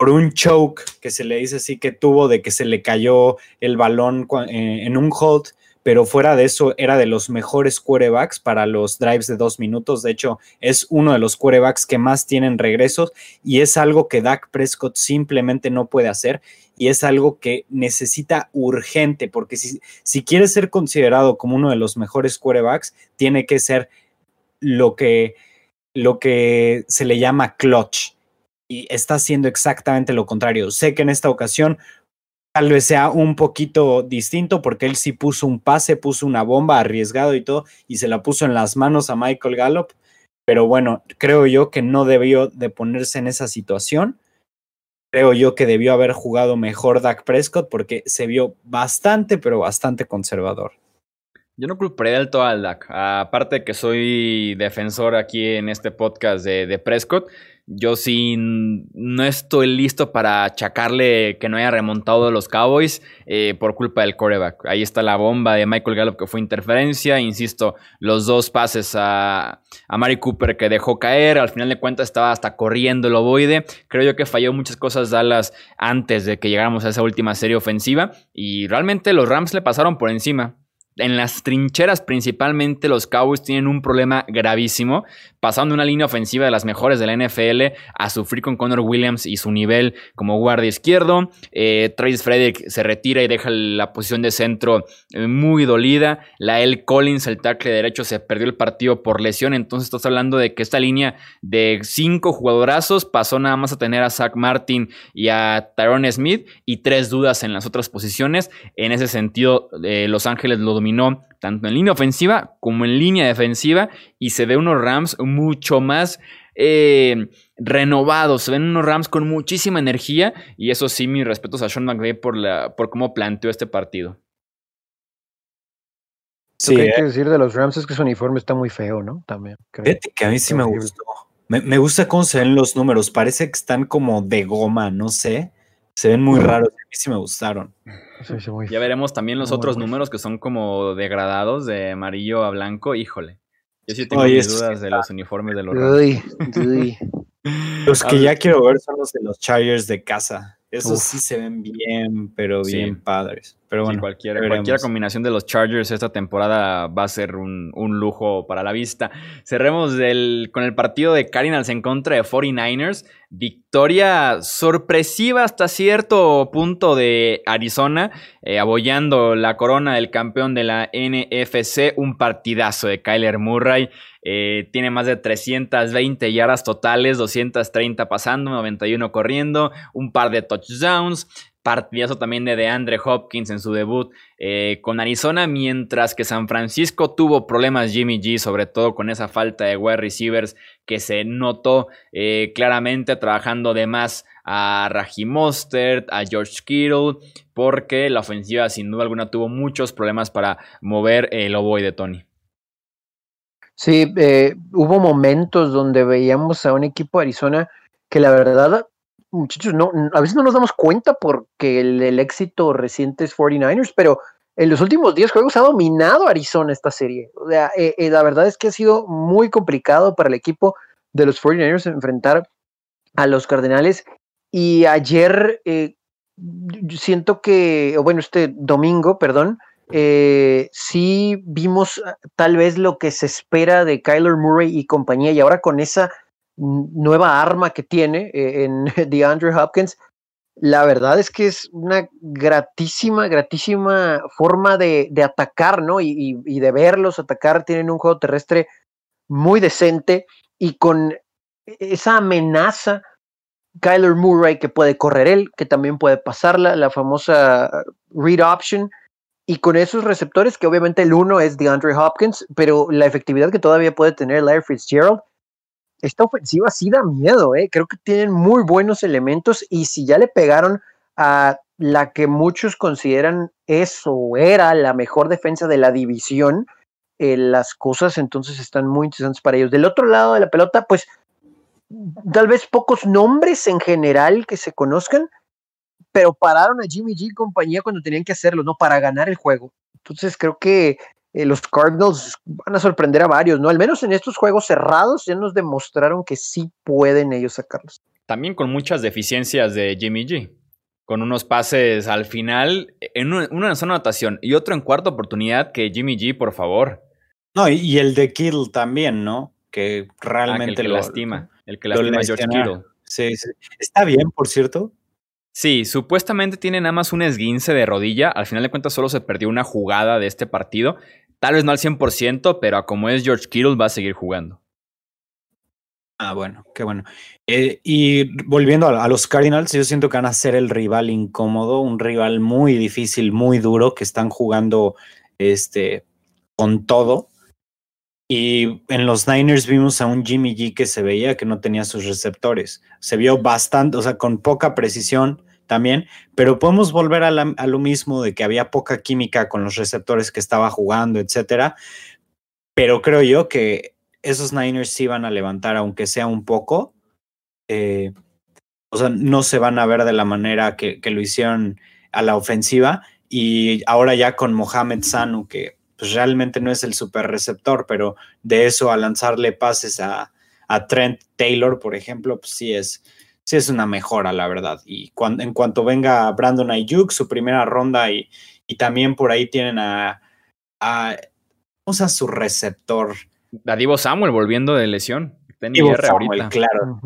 un choke que se le dice así que tuvo de que se le cayó el balón eh, en un hold pero fuera de eso era de los mejores quarterbacks para los drives de dos minutos. De hecho, es uno de los quarterbacks que más tienen regresos y es algo que Dak Prescott simplemente no puede hacer y es algo que necesita urgente, porque si, si quiere ser considerado como uno de los mejores quarterbacks, tiene que ser lo que, lo que se le llama clutch. Y está haciendo exactamente lo contrario. Sé que en esta ocasión tal vez sea un poquito distinto porque él sí puso un pase, puso una bomba arriesgado y todo, y se la puso en las manos a Michael Gallup. Pero bueno, creo yo que no debió de ponerse en esa situación. Creo yo que debió haber jugado mejor Dak Prescott porque se vio bastante, pero bastante conservador. Yo no culparía del todo al Dak. Aparte que soy defensor aquí en este podcast de, de Prescott, yo sí no estoy listo para achacarle que no haya remontado los Cowboys eh, por culpa del coreback. Ahí está la bomba de Michael Gallup que fue interferencia. Insisto, los dos pases a, a Mari Cooper que dejó caer. Al final de cuentas estaba hasta corriendo el ovoide. Creo yo que falló muchas cosas Dallas antes de que llegáramos a esa última serie ofensiva. Y realmente los Rams le pasaron por encima en las trincheras principalmente los Cowboys tienen un problema gravísimo, pasando una línea ofensiva de las mejores de la NFL a sufrir con Connor Williams y su nivel como guardia izquierdo. Eh, Travis Frederick se retira y deja la posición de centro eh, muy dolida. La L. Collins, el tackle derecho, se perdió el partido por lesión. Entonces estás hablando de que esta línea de cinco jugadorazos pasó nada más a tener a Zach Martin y a Tyrone Smith y tres dudas en las otras posiciones. En ese sentido, eh, Los Ángeles lo dominó tanto en línea ofensiva como en línea defensiva y se ve unos Rams mucho más eh, renovados, se ven unos Rams con muchísima energía y eso sí, mis respetos a Sean McVay por, la, por cómo planteó este partido. Sí, Lo que hay que eh. decir de los Rams es que su uniforme está muy feo, ¿no? También. Fíjate que a mí sí me gustó. Me, me, gusta cómo se ven los números. Parece que están como de goma, no sé. Se ven muy raros. A mí sí me gustaron. Ya veremos también los otros números que son como degradados de amarillo a blanco. Híjole. Yo sí tengo mis dudas de los uniformes de los [LAUGHS] Los que ya quiero ver son los de los Chargers de casa. Esos sí se ven bien, pero bien padres. Pero bueno, cualquiera, cualquier combinación de los Chargers esta temporada va a ser un, lujo para la vista. Cerremos con el partido de Cardinals en contra de 49ers. Victoria sorpresiva hasta cierto punto de Arizona, eh, abollando la corona del campeón de la NFC. Un partidazo de Kyler Murray. Eh, tiene más de 320 yardas totales, 230 pasando, 91 corriendo, un par de touchdowns. Partidazo también de DeAndre Hopkins en su debut eh, con Arizona, mientras que San Francisco tuvo problemas Jimmy G, sobre todo con esa falta de wide receivers que se notó eh, claramente trabajando de más a Raji Mostert, a George Kittle, porque la ofensiva sin duda alguna tuvo muchos problemas para mover el oboe de Tony. Sí, eh, hubo momentos donde veíamos a un equipo de Arizona que la verdad muchachos, no, a veces no nos damos cuenta porque el, éxito reciente es 49ers, pero en los últimos 10 juegos ha dominado Arizona esta serie. O sea, eh, eh, la verdad es que ha sido muy complicado para el equipo de los 49ers enfrentar a los Cardenales. Y ayer eh, siento que, bueno, este domingo, perdón, sí vimos ah, tal vez lo que se espera de Kyler Murray y compañía. Y ahora con esa nueva arma que tiene eh, en [LAUGHS] DeAndre Hopkins, la verdad es que es una gratísima, gratísima forma de, atacar, ¿no? Y, de verlos atacar. Tienen un juego terrestre muy decente y con esa amenaza, Kyler Murray que puede correr él, que también puede pasarla, la famosa read option. Y con esos receptores, que obviamente el uno es DeAndre Hopkins, pero la efectividad que todavía puede tener Larry Fitzgerald esta ofensiva sí da miedo, ¿eh? creo que tienen muy buenos elementos y si ya le pegaron a la que muchos consideran eso era la mejor defensa de la división, eh, las cosas entonces están muy interesantes para ellos. Del otro lado de la pelota, pues tal vez pocos nombres en general que se conozcan, pero pararon a Jimmy G y compañía cuando tenían que hacerlo, ¿no? Para ganar el juego. Entonces creo que eh, los Cardinals van a sorprender a varios, ¿no? Al menos en estos juegos cerrados ya nos demostraron que sí pueden ellos sacarlos. También con muchas deficiencias de Jimmy G. Con unos pases al final, en una, una sola anotación y otro en cuarta oportunidad que Jimmy G, por favor. No, y, el de Kittle también, ¿no? Que realmente ah, que lo lastima. El que lastima a George Kittle. Sí, sí. Está bien, por cierto. Sí, supuestamente tiene nada más un esguince de rodilla. Al final de cuentas, solo se perdió una jugada de este partido. Tal vez no al 100%, pero como es George Kittle, va a seguir jugando. Ah, bueno, qué bueno. Eh, y volviendo a, los Cardinals, yo siento que van a ser el rival incómodo, un rival muy difícil, muy duro, que están jugando este, con todo. Y en los Niners vimos a un Jimmy G que se veía que no tenía sus receptores. Se vio bastante, o sea, con poca precisión también, pero podemos volver a, lo mismo de que había poca química con los receptores que estaba jugando, etcétera. Pero creo yo que esos Niners sí van a levantar, aunque sea un poco. Eh, o sea, no se van a ver de la manera que, lo hicieron a la ofensiva. Y ahora ya con Mohamed Sanu, que pues realmente no es el super receptor, pero de eso a lanzarle pases a, Trent Taylor, por ejemplo, pues sí es, sí es una mejora, la verdad. Y cuando, en cuanto venga Brandon Ayuk, su primera ronda, y, y también por ahí tienen a, a, a su receptor. A Divo Samuel volviendo de lesión. Divo Samuel, claro.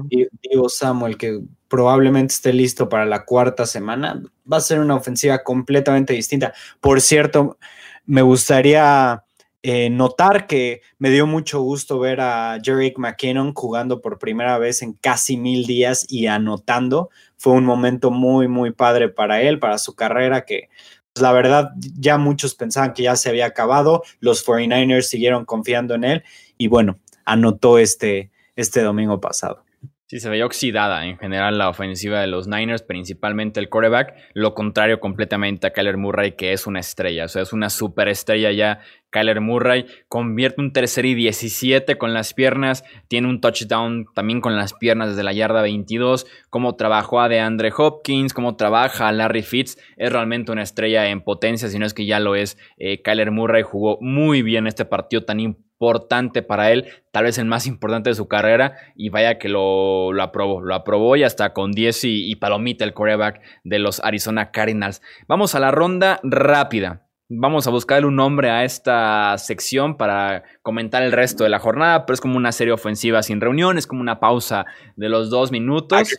Divo Samuel, que probablemente esté listo para la cuarta semana. Va a ser una ofensiva completamente distinta. Por cierto, me gustaría eh, notar que me dio mucho gusto ver a Jerick McKinnon jugando por primera vez en casi mil días y anotando. Fue un momento muy, muy padre para él, para su carrera, que pues, la verdad ya muchos pensaban que ya se había acabado. Los 49ers siguieron confiando en él y bueno, anotó este, este domingo pasado. Sí, se veía oxidada en general la ofensiva de los Niners, principalmente el quarterback. Lo contrario completamente a Kyler Murray, que es una estrella. O sea, es una superestrella ya. Kyler Murray convierte un tercer y 17 con las piernas. Tiene un touchdown también con las piernas desde la yarda 22. Cómo trabajó a DeAndre Hopkins, cómo trabaja a Larry Fitz. Es realmente una estrella en potencia, si no es que ya lo es. Eh, Kyler Murray jugó muy bien este partido tan importante importante para él, tal vez el más importante de su carrera, y vaya que lo, lo aprobó, lo aprobó y hasta con 10 y, palomita el coreback de los Arizona Cardinals. Vamos a la ronda rápida. Vamos a buscarle un nombre a esta sección para comentar el resto de la jornada, pero es como una serie ofensiva sin reuniones, como una pausa de los dos minutos.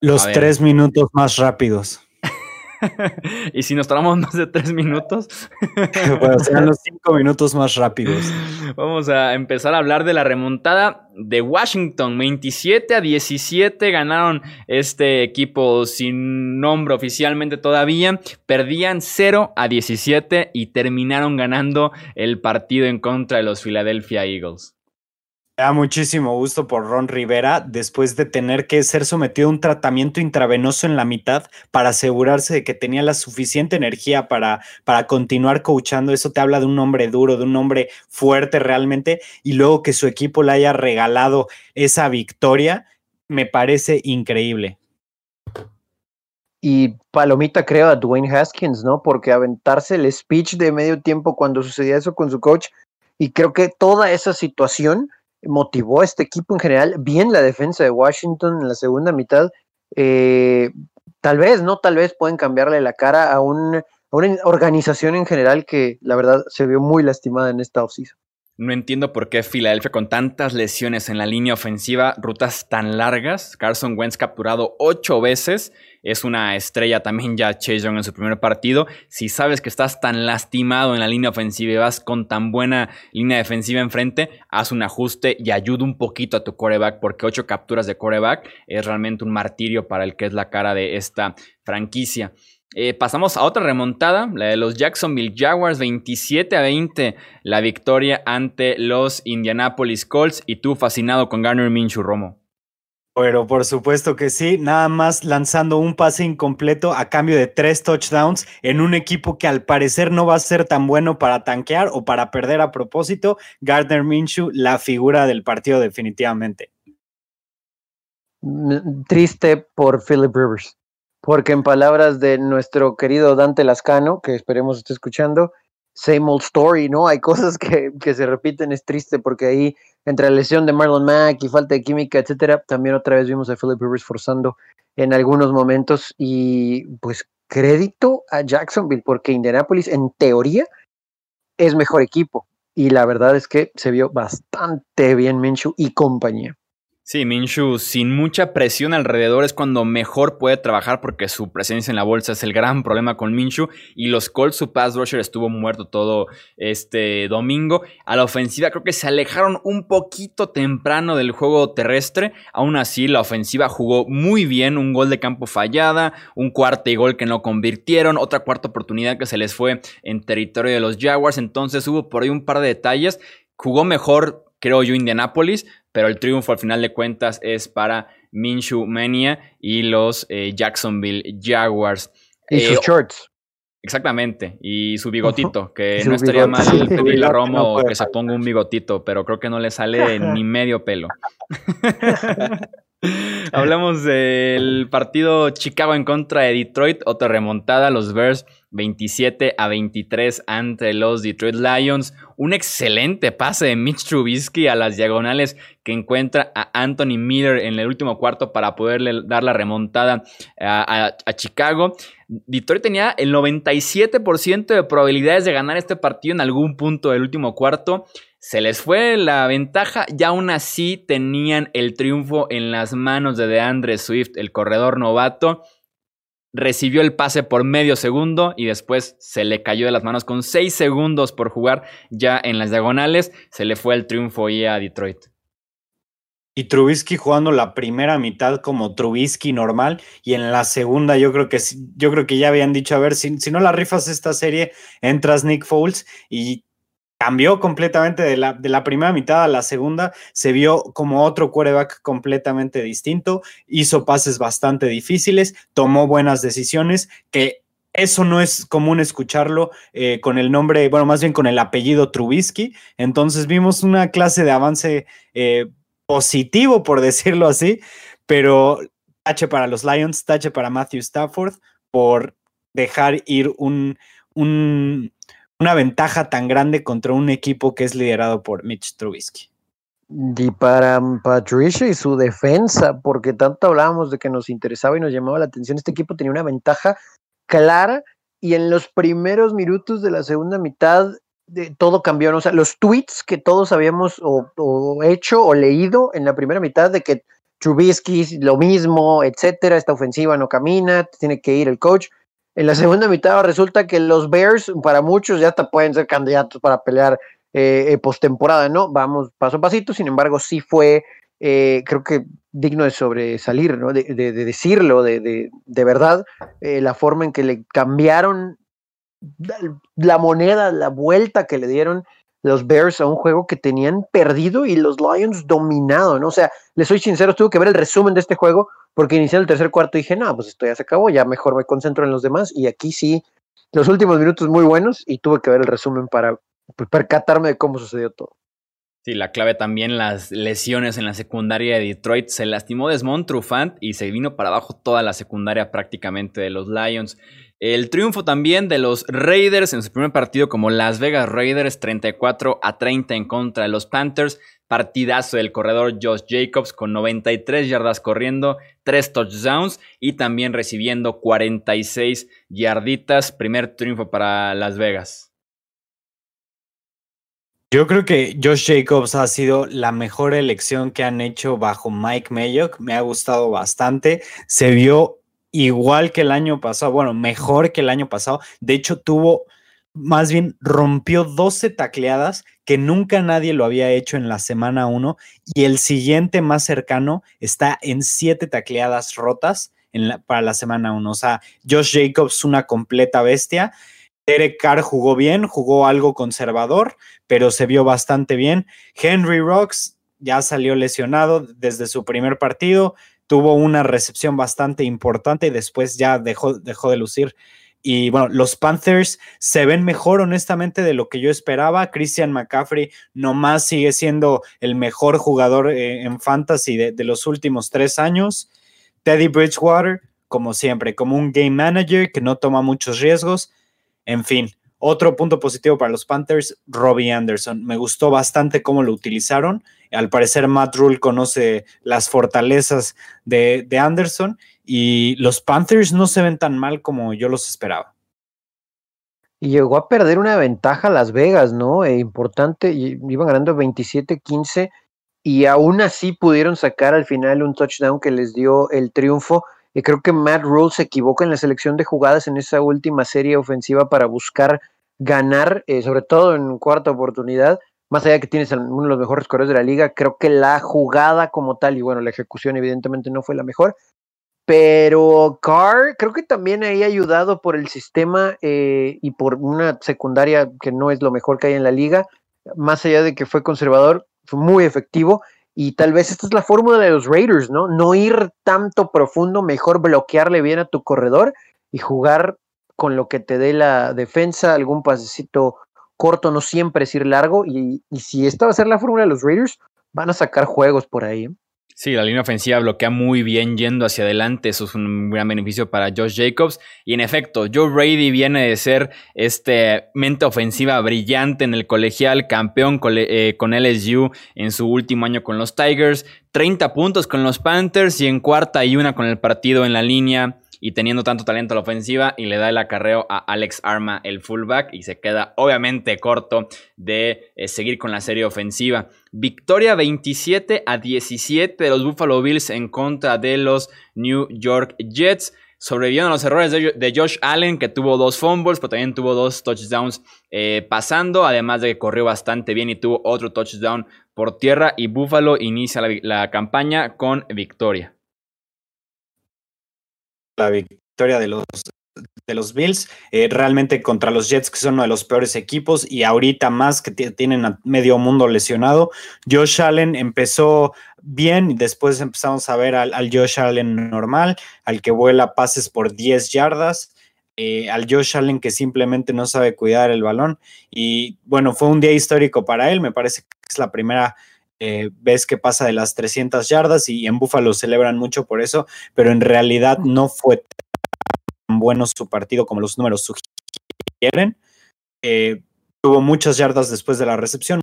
Los tres minutos más rápidos. [LAUGHS] y si nos tomamos más de tres minutos. [LAUGHS] bueno, serán los cinco minutos más rápidos. Vamos a empezar a hablar de la remontada de Washington. 27 a 17 ganaron este equipo sin nombre oficialmente todavía. Perdían 0 a 17 y terminaron ganando el partido en contra de los Philadelphia Eagles da muchísimo gusto por Ron Rivera después de tener que ser sometido a un tratamiento intravenoso en la mitad para asegurarse de que tenía la suficiente energía para, para continuar coachando. Eso te habla de un hombre duro, de un hombre fuerte realmente, y luego que su equipo le haya regalado esa victoria, me parece increíble. Y Palomita creo a Dwayne Haskins, ¿no? Porque aventarse el speech de medio tiempo cuando sucedía eso con su coach, y creo que toda esa situación motivó a este equipo en general, bien la defensa de Washington en la segunda mitad. Eh, tal vez, ¿no? Tal vez pueden cambiarle la cara a, una organización en general que la verdad se vio muy lastimada en esta offseason. No entiendo por qué Filadelfia con tantas lesiones en la línea ofensiva, rutas tan largas, Carson Wentz capturado ocho veces, es una estrella también ya Chase Young en su primer partido. Si sabes que estás tan lastimado en la línea ofensiva y vas con tan buena línea defensiva enfrente, haz un ajuste y ayuda un poquito a tu coreback porque ocho capturas de coreback es realmente un martirio para el que es la cara de esta franquicia. Eh, pasamos a otra remontada, la de los Jacksonville Jaguars, 27 a 20, la victoria ante los Indianapolis Colts. Y tú fascinado con Garner Minshew, Romo. Pero por supuesto que sí, nada más lanzando un pase incompleto a cambio de tres touchdowns en un equipo que al parecer no va a ser tan bueno para tanquear o para perder a propósito. Gardner Minshew, la figura del partido definitivamente. Mm, triste por Philip Rivers, porque en palabras de nuestro querido Dante Lascano, que esperemos esté escuchando, same old story, ¿no? Hay cosas que, que se repiten, es triste porque ahí entre la lesión de Marlon Mack y falta de química, etcétera, también otra vez vimos a Philip Rivers forzando en algunos momentos y pues crédito a Jacksonville porque Indianapolis en teoría es mejor equipo y la verdad es que se vio bastante bien Minshew y compañía. Sí, Minshu, sin mucha presión alrededor es cuando mejor puede trabajar porque su presencia en la bolsa es el gran problema con Minshu y los Colts, su pass rusher estuvo muerto todo este domingo. A la ofensiva creo que se alejaron un poquito temprano del juego terrestre, aún así la ofensiva jugó muy bien, un gol de campo fallada, un cuarto y gol que no convirtieron, otra cuarta oportunidad que se les fue en territorio de los Jaguars, entonces hubo por ahí un par de detalles, jugó mejor creo yo, Indianapolis, pero el triunfo al final de cuentas es para Minshew Mania y los eh, Jacksonville Jaguars. Y sus eh, shorts. Exactamente, y su bigotito, que no estaría mal pedirle [LAUGHS] a Romo que se ponga un bigotito, pero creo que no le sale [LAUGHS] ni medio pelo. [LAUGHS] Hablamos del partido Chicago en contra de Detroit, otra remontada, los Bears 27 a 23 ante los Detroit Lions. Un excelente pase de Mitch Trubisky a las diagonales que encuentra a Anthony Miller en el último cuarto para poderle dar la remontada a, Chicago. Detroit tenía el 97% de probabilidades de ganar este partido en algún punto del último cuarto. Se les fue la ventaja y aún así tenían el triunfo en las manos de DeAndre Swift, el corredor novato. Recibió el pase por medio segundo y después se le cayó de las manos con seis segundos por jugar ya en las diagonales. Se le fue el triunfo ahí a Detroit. Y Trubisky jugando la primera mitad como Trubisky normal y en la segunda yo creo que yo creo que ya habían dicho, a ver, si, si no la rifas esta serie, entras Nick Foles y cambió completamente de la, de la, primera mitad a la segunda, se vio como otro quarterback completamente distinto, hizo pases bastante difíciles, tomó buenas decisiones, que eso no es común escucharlo eh, con el nombre, bueno, más bien con el apellido Trubisky, entonces vimos una clase de avance eh, positivo, por [LAUGHS] decirlo así, pero tache para los Lions, tache para Matthew Stafford por dejar ir un, un una ventaja tan grande contra un equipo que es liderado por Mitch Trubisky. Y para Patricia y su defensa, porque tanto hablábamos de que nos interesaba y nos llamaba la atención, este equipo tenía una ventaja clara y en los primeros minutos de la segunda mitad de, todo cambió. O sea, los tweets que todos habíamos hecho o leído en la primera mitad de que Trubisky lo mismo, etcétera, esta ofensiva no camina, tiene que ir el coach. En la segunda mitad resulta que los Bears, para muchos, ya hasta pueden ser candidatos para pelear eh, eh, postemporada, ¿no? Vamos paso a pasito, sin embargo, sí fue, eh, creo que digno de sobresalir, ¿no? De, decirlo, de, verdad, la forma en que le cambiaron la moneda, la vuelta que le dieron los Bears a un juego que tenían perdido y los Lions dominado, ¿no? O sea, les soy sincero, tuve que ver el resumen de este juego porque inicié el tercer cuarto y dije, no, pues esto ya se acabó, ya mejor me concentro en los demás. Y aquí sí, los últimos minutos muy buenos y tuve que ver el resumen para percatarme de cómo sucedió todo. Sí, la clave también las lesiones en la secundaria de Detroit. Se lastimó Desmond Trufant y se vino para abajo toda la secundaria prácticamente de los Lions. El triunfo también de los Raiders en su primer partido como Las Vegas Raiders, 34 a 30 en contra de los Panthers. Partidazo del corredor Josh Jacobs con 93 yardas corriendo, 3 touchdowns y también recibiendo 46 yarditas. Primer triunfo para Las Vegas. Yo creo que Josh Jacobs ha sido la mejor elección que han hecho bajo Mike Mayock. Me ha gustado bastante. Se vio igual que el año pasado, bueno, mejor que el año pasado. De hecho, tuvo más bien rompió 12 tacleadas que nunca nadie lo había hecho en la semana 1 y el siguiente más cercano está en 7 tacleadas rotas para la semana 1. O sea, Josh Jacobs, una completa bestia. Derek Carr jugó bien, jugó algo conservador, pero se vio bastante bien. Henry Rocks ya salió lesionado desde su primer partido, tuvo una recepción bastante importante y después ya dejó, dejó de lucir. Y bueno, los Panthers se ven mejor, honestamente, de lo que yo esperaba. Christian McCaffrey nomás sigue siendo el mejor jugador eh, en fantasy de, de, los últimos tres años. Teddy Bridgewater, como siempre, como un game manager que no toma muchos riesgos. En fin, otro punto positivo para los Panthers, Robbie Anderson. Me gustó bastante cómo lo utilizaron. Al parecer, Matt Rule conoce las fortalezas de, Anderson y los Panthers no se ven tan mal como yo los esperaba. Y llegó a perder una ventaja Las Vegas, ¿no? Eh, importante, iban ganando 27-15 y aún así pudieron sacar al final un touchdown que les dio el triunfo. Y creo que Matt Rule se equivoca en la selección de jugadas en esa última serie ofensiva para buscar ganar, eh, sobre todo en cuarta oportunidad. Más allá de que tienes uno de los mejores corredores de la liga, creo que la jugada como tal, y bueno, la ejecución evidentemente no fue la mejor, pero Carr creo que también ahí ayudado por el sistema eh, y por una secundaria que no es lo mejor que hay en la liga, más allá de que fue conservador, fue muy efectivo y tal vez esta es la fórmula de los Raiders, ¿no? No ir tanto profundo, mejor bloquearle bien a tu corredor y jugar con lo que te dé la defensa, algún pasecito corto, no siempre es ir largo. Y, si esta va a ser la fórmula de los Raiders, van a sacar juegos por ahí. Sí, la línea ofensiva bloquea muy bien yendo hacia adelante. Eso es un gran beneficio para Josh Jacobs. Y en efecto, Joe Brady viene de ser este mente ofensiva brillante en el colegial, campeón eh, con LSU en su último año con los Tigers. 30 puntos con los Panthers y en cuarta y una con el partido en la línea y teniendo tanto talento a la ofensiva y le da el acarreo a Alex Arma, el fullback, y se queda obviamente corto de eh, seguir con la serie ofensiva. Victoria 27 a 17 de los Buffalo Bills en contra de los New York Jets. Sobrevivieron a los errores de, Josh Allen, que tuvo dos fumbles, pero también tuvo dos touchdowns eh, pasando, además de que corrió bastante bien y tuvo otro touchdown por tierra. Y Buffalo inicia la campaña con victoria la victoria de los, de los Bills, eh, realmente contra los Jets, que son uno de los peores equipos, y ahorita más que tienen a medio mundo lesionado. Josh Allen empezó bien, y después empezamos a ver al, Josh Allen normal, al que vuela pases por 10 yardas. Eh, al Josh Allen que simplemente no sabe cuidar el balón. Y bueno, fue un día histórico para él. Me parece que es la primera eh, ves que pasa de las 300 yardas y en Buffalo celebran mucho por eso, pero en realidad no fue tan bueno su partido como los números sugieren. Eh, tuvo muchas yardas después de la recepción,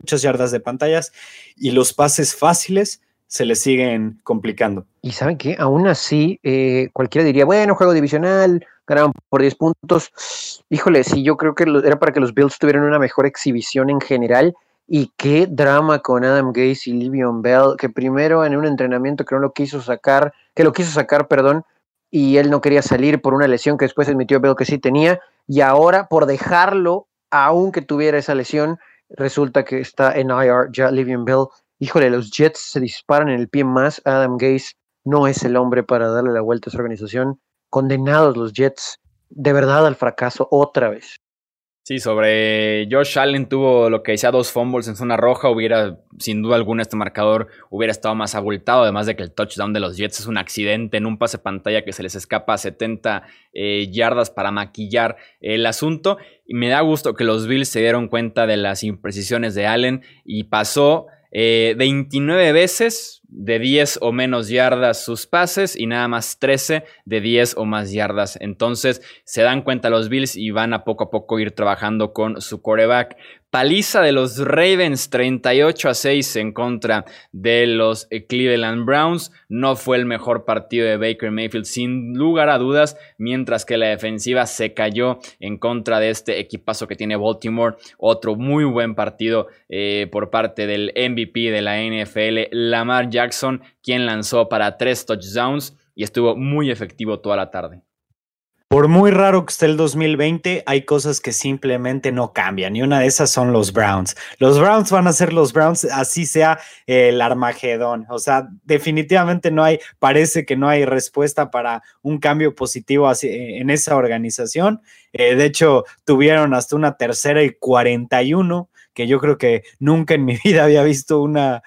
muchas yardas de pantallas y los pases fáciles se le siguen complicando. Y saben que aún así, eh, cualquiera diría, bueno, juego divisional, ganaron por 10 puntos. Híjole, sí, yo creo que era para que los Bills tuvieran una mejor exhibición en general y qué drama con Adam Gaze y Livion Bell, que primero en un entrenamiento que no lo quiso sacar, que lo quiso sacar, perdón, y él no quería salir por una lesión que después admitió Bell que sí tenía, y ahora por dejarlo, aunque tuviera esa lesión, resulta que está en IR ya Livion Bell. Híjole, los Jets se disparan en el pie más. Adam Gaze no es el hombre para darle la vuelta a esa organización. Condenados los Jets, de verdad al fracaso otra vez. Sí, sobre Josh Allen tuvo lo que decía dos fumbles en zona roja, hubiera, sin duda alguna, este marcador hubiera estado más abultado, además de que el touchdown de los Jets es un accidente en un pase pantalla que se les escapa a 70 eh, yardas para maquillar el asunto. Y me da gusto que los Bills se dieron cuenta de las imprecisiones de Allen y pasó 29 eh, veces de 10 o menos yardas sus pases y nada más 13 de 10 o más yardas. Entonces se dan cuenta los Bills y van a poco a poco ir trabajando con su coreback. Paliza de los Ravens 38 a 6 en contra de los Cleveland Browns. No fue el mejor partido de Baker Mayfield sin lugar a dudas, mientras que la defensiva se cayó en contra de este equipazo que tiene Baltimore. Otro muy buen partido eh, por parte del MVP de la NFL, Lamar Jackson, quien lanzó para tres touchdowns y estuvo muy efectivo toda la tarde. Por muy raro que esté el 2020, hay cosas que simplemente no cambian y una de esas son los Browns. Los Browns van a ser los Browns, así sea el Armagedón. O sea, definitivamente no hay, parece que no hay respuesta para un cambio positivo en esa organización. Eh, de hecho, tuvieron hasta una tercera y 41, que yo creo que nunca en mi [LAUGHS] vida había visto una,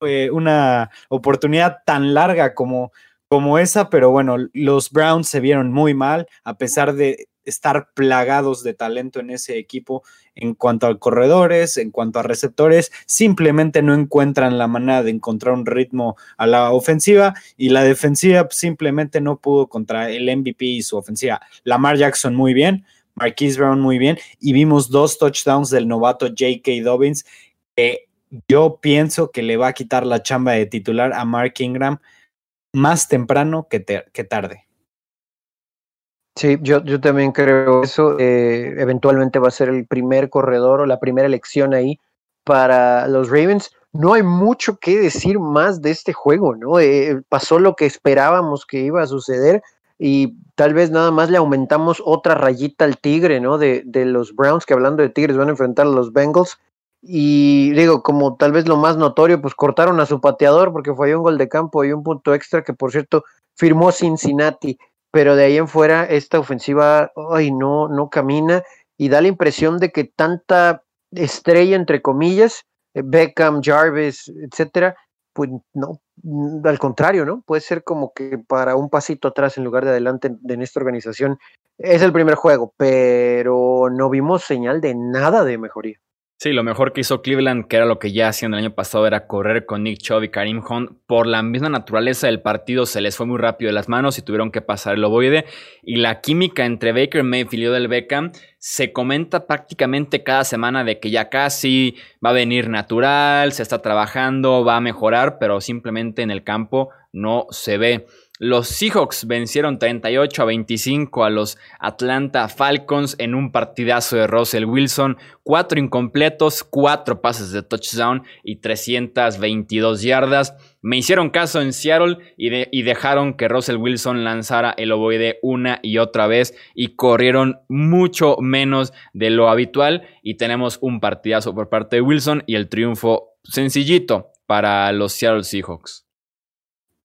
eh, una oportunidad tan larga como como esa, pero bueno, los Browns se vieron muy mal, a pesar de estar plagados de talento en ese equipo en cuanto a corredores, en cuanto a receptores, simplemente no encuentran la manera de encontrar un ritmo a la ofensiva y la defensiva simplemente no pudo contra el MVP y su ofensiva. Lamar Jackson muy bien, Marquise Brown muy bien y vimos dos touchdowns del novato J.K. Dobbins que yo pienso que le va a quitar la chamba de titular a Mark Ingram más temprano que, que tarde. Sí, yo, yo también creo eso. Eh, eventualmente va a ser el primer corredor o la primera elección ahí para los Ravens. No hay mucho que decir más de este juego, ¿no? Eh, pasó lo que esperábamos que iba a suceder y tal vez nada más le aumentamos otra rayita al tigre, ¿no? De, de los Browns, que hablando de tigres van a enfrentar a los Bengals. Y digo, como tal vez lo más notorio, pues cortaron a su pateador porque fue un gol de campo y un punto extra que por cierto firmó Cincinnati, pero de ahí en fuera esta ofensiva ay, no, no camina y da la impresión de que tanta estrella, entre comillas, eh, Beckham, Jarvis, etcétera, pues no, mm, al contrario, ¿no? Puede ser como que para un pasito atrás en lugar de adelante en esta organización. Es el primer juego, pero no vimos señal de nada de mejoría. Sí, lo mejor que hizo Cleveland, que era lo que ya hacían el año pasado, era correr con Nick Chubb y Karim Hunt. Por la misma naturaleza del partido se les fue muy rápido de las manos y tuvieron que pasar el ovoide. Y la química entre Baker Mayfield y Odell Beckham se comenta prácticamente cada semana de que ya casi va a venir natural, se está trabajando, va a mejorar, pero simplemente en el campo no se ve. Los Seahawks vencieron 38 a 25 a los Atlanta Falcons en un partidazo de Russell Wilson. Cuatro incompletos, cuatro pases de touchdown y 322 yardas. Me hicieron caso en Seattle y, dejaron que Russell Wilson lanzara el ovoide una y otra vez y corrieron mucho menos de lo habitual. Y tenemos un partidazo por parte de Wilson y el triunfo sencillito para los Seattle Seahawks.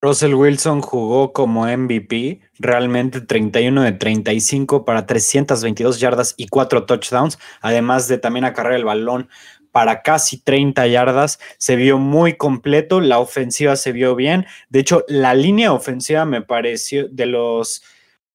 Russell Wilson jugó como MVP, realmente 31 de 35 para 322 yardas y 4 touchdowns, además de también acarrear el balón para casi 30 yardas. Se vio muy completo, la ofensiva se vio bien. De hecho, la línea ofensiva me pareció de los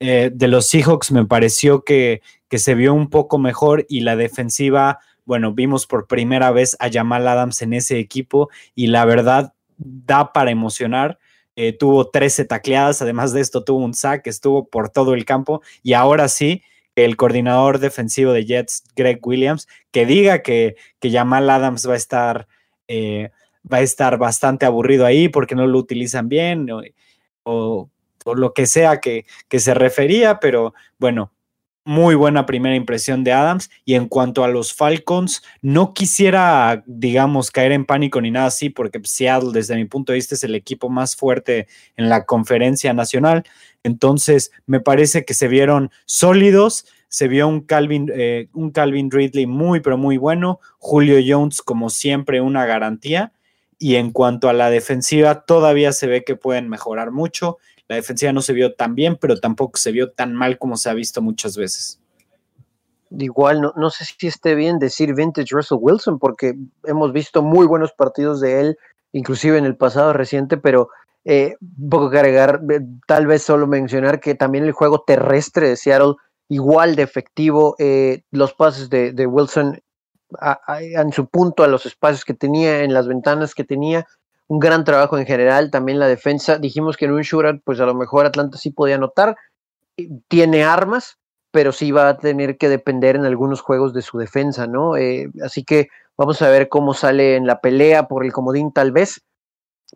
eh, de los Seahawks me pareció que, que se vio un poco mejor y la defensiva, bueno, vimos por primera vez a Jamal Adams en ese equipo y la verdad da para emocionar eh, tuvo 13 tacleadas, además de esto tuvo un sack, estuvo por todo el campo y ahora sí, el coordinador defensivo de Jets, Greg Williams, que diga que, que Jamal Adams va a estar... Eh, va a estar bastante aburrido ahí porque no lo utilizan bien o, lo que sea que, que, se refería, pero bueno, muy buena primera impresión de Adams. Y en cuanto a los Falcons, no quisiera, digamos, caer en pánico ni nada así, porque Seattle, desde mi punto de vista, es el equipo más fuerte en la conferencia nacional. Entonces, me parece que se vieron sólidos. Se vio un Calvin, eh, un Calvin Ridley muy, pero muy bueno. Julio Jones, como siempre, una garantía. Y en cuanto a la defensiva, todavía se ve que pueden mejorar mucho. La defensiva no se vio tan bien, pero tampoco se vio tan mal como se ha visto muchas veces. Igual, no, no sé si esté bien decir vintage Russell Wilson, porque hemos visto muy buenos partidos de él, inclusive en el pasado reciente, pero eh, poco que agregar, eh, tal vez solo mencionar que también el juego terrestre de Seattle, igual de efectivo, eh, los pases de, Wilson en su punto a los espacios que tenía, en las ventanas que tenía, un gran trabajo en general, también la defensa. Dijimos que en un shootout, pues a lo mejor Atlanta sí podía anotar, tiene armas, pero sí va a tener que depender en algunos juegos de su defensa, ¿no? Eh, así que vamos a ver cómo sale en la pelea por el comodín tal vez,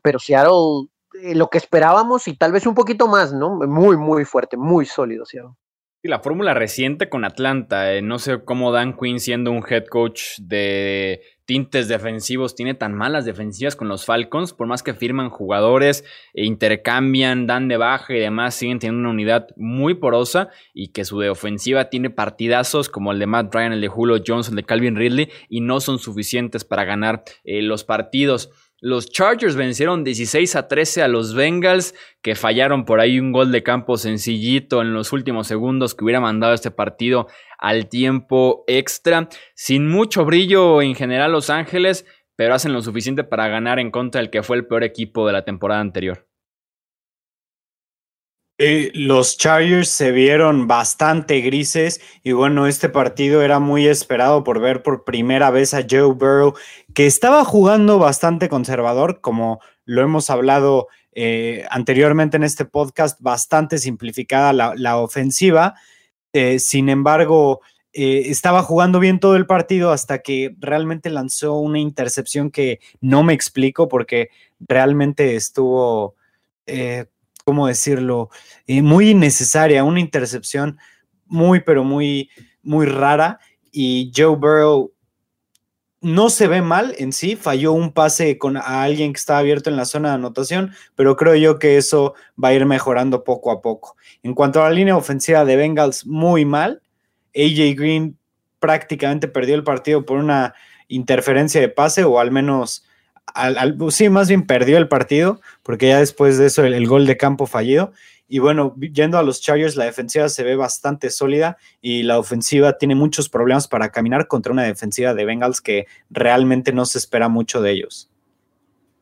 pero Seattle, eh, lo que esperábamos y tal vez un poquito más, ¿no? Muy, muy fuerte, muy sólido Seattle. Y la fórmula reciente con Atlanta, eh, no sé cómo Dan Quinn siendo un head coach de tintes defensivos, tiene tan malas defensivas con los Falcons, por más que firman jugadores, e intercambian, dan de baja y demás, siguen teniendo una unidad muy porosa y que su de ofensiva tiene partidazos como el de Matt Ryan, el de Julio Jones, el de Calvin Ridley y no son suficientes para ganar eh, los partidos. Los Chargers vencieron 16 a 13 a los Bengals, que fallaron por ahí un gol de campo sencillito en los últimos segundos que hubiera mandado este partido al tiempo extra. Sin mucho brillo en general Los Ángeles, pero hacen lo suficiente para ganar en contra del que fue el peor equipo de la temporada anterior. Eh, los Chargers se vieron bastante grises y bueno, este partido era muy esperado por ver por primera vez a Joe Burrow, que estaba jugando bastante conservador, como lo hemos hablado eh, anteriormente en este podcast, bastante simplificada la, ofensiva. Eh, sin embargo, estaba jugando bien todo el partido hasta que realmente lanzó una intercepción que no me explico porque realmente estuvo ¿cómo decirlo? Eh, muy innecesaria, una intercepción muy, pero muy, muy rara. Y Joe Burrow no se ve mal en sí, falló un pase con a alguien que estaba abierto en la zona de anotación, pero creo yo que eso va a ir mejorando poco a poco. En cuanto a la línea ofensiva de Bengals, muy mal. AJ Green prácticamente perdió el partido por una interferencia de pase o al menos sí, más bien perdió el partido, porque ya después de eso el, gol de campo fallido. Y bueno, yendo a los Chargers, la defensiva se ve bastante sólida y la ofensiva tiene muchos problemas para caminar contra una defensiva de Bengals que realmente no se espera mucho de ellos.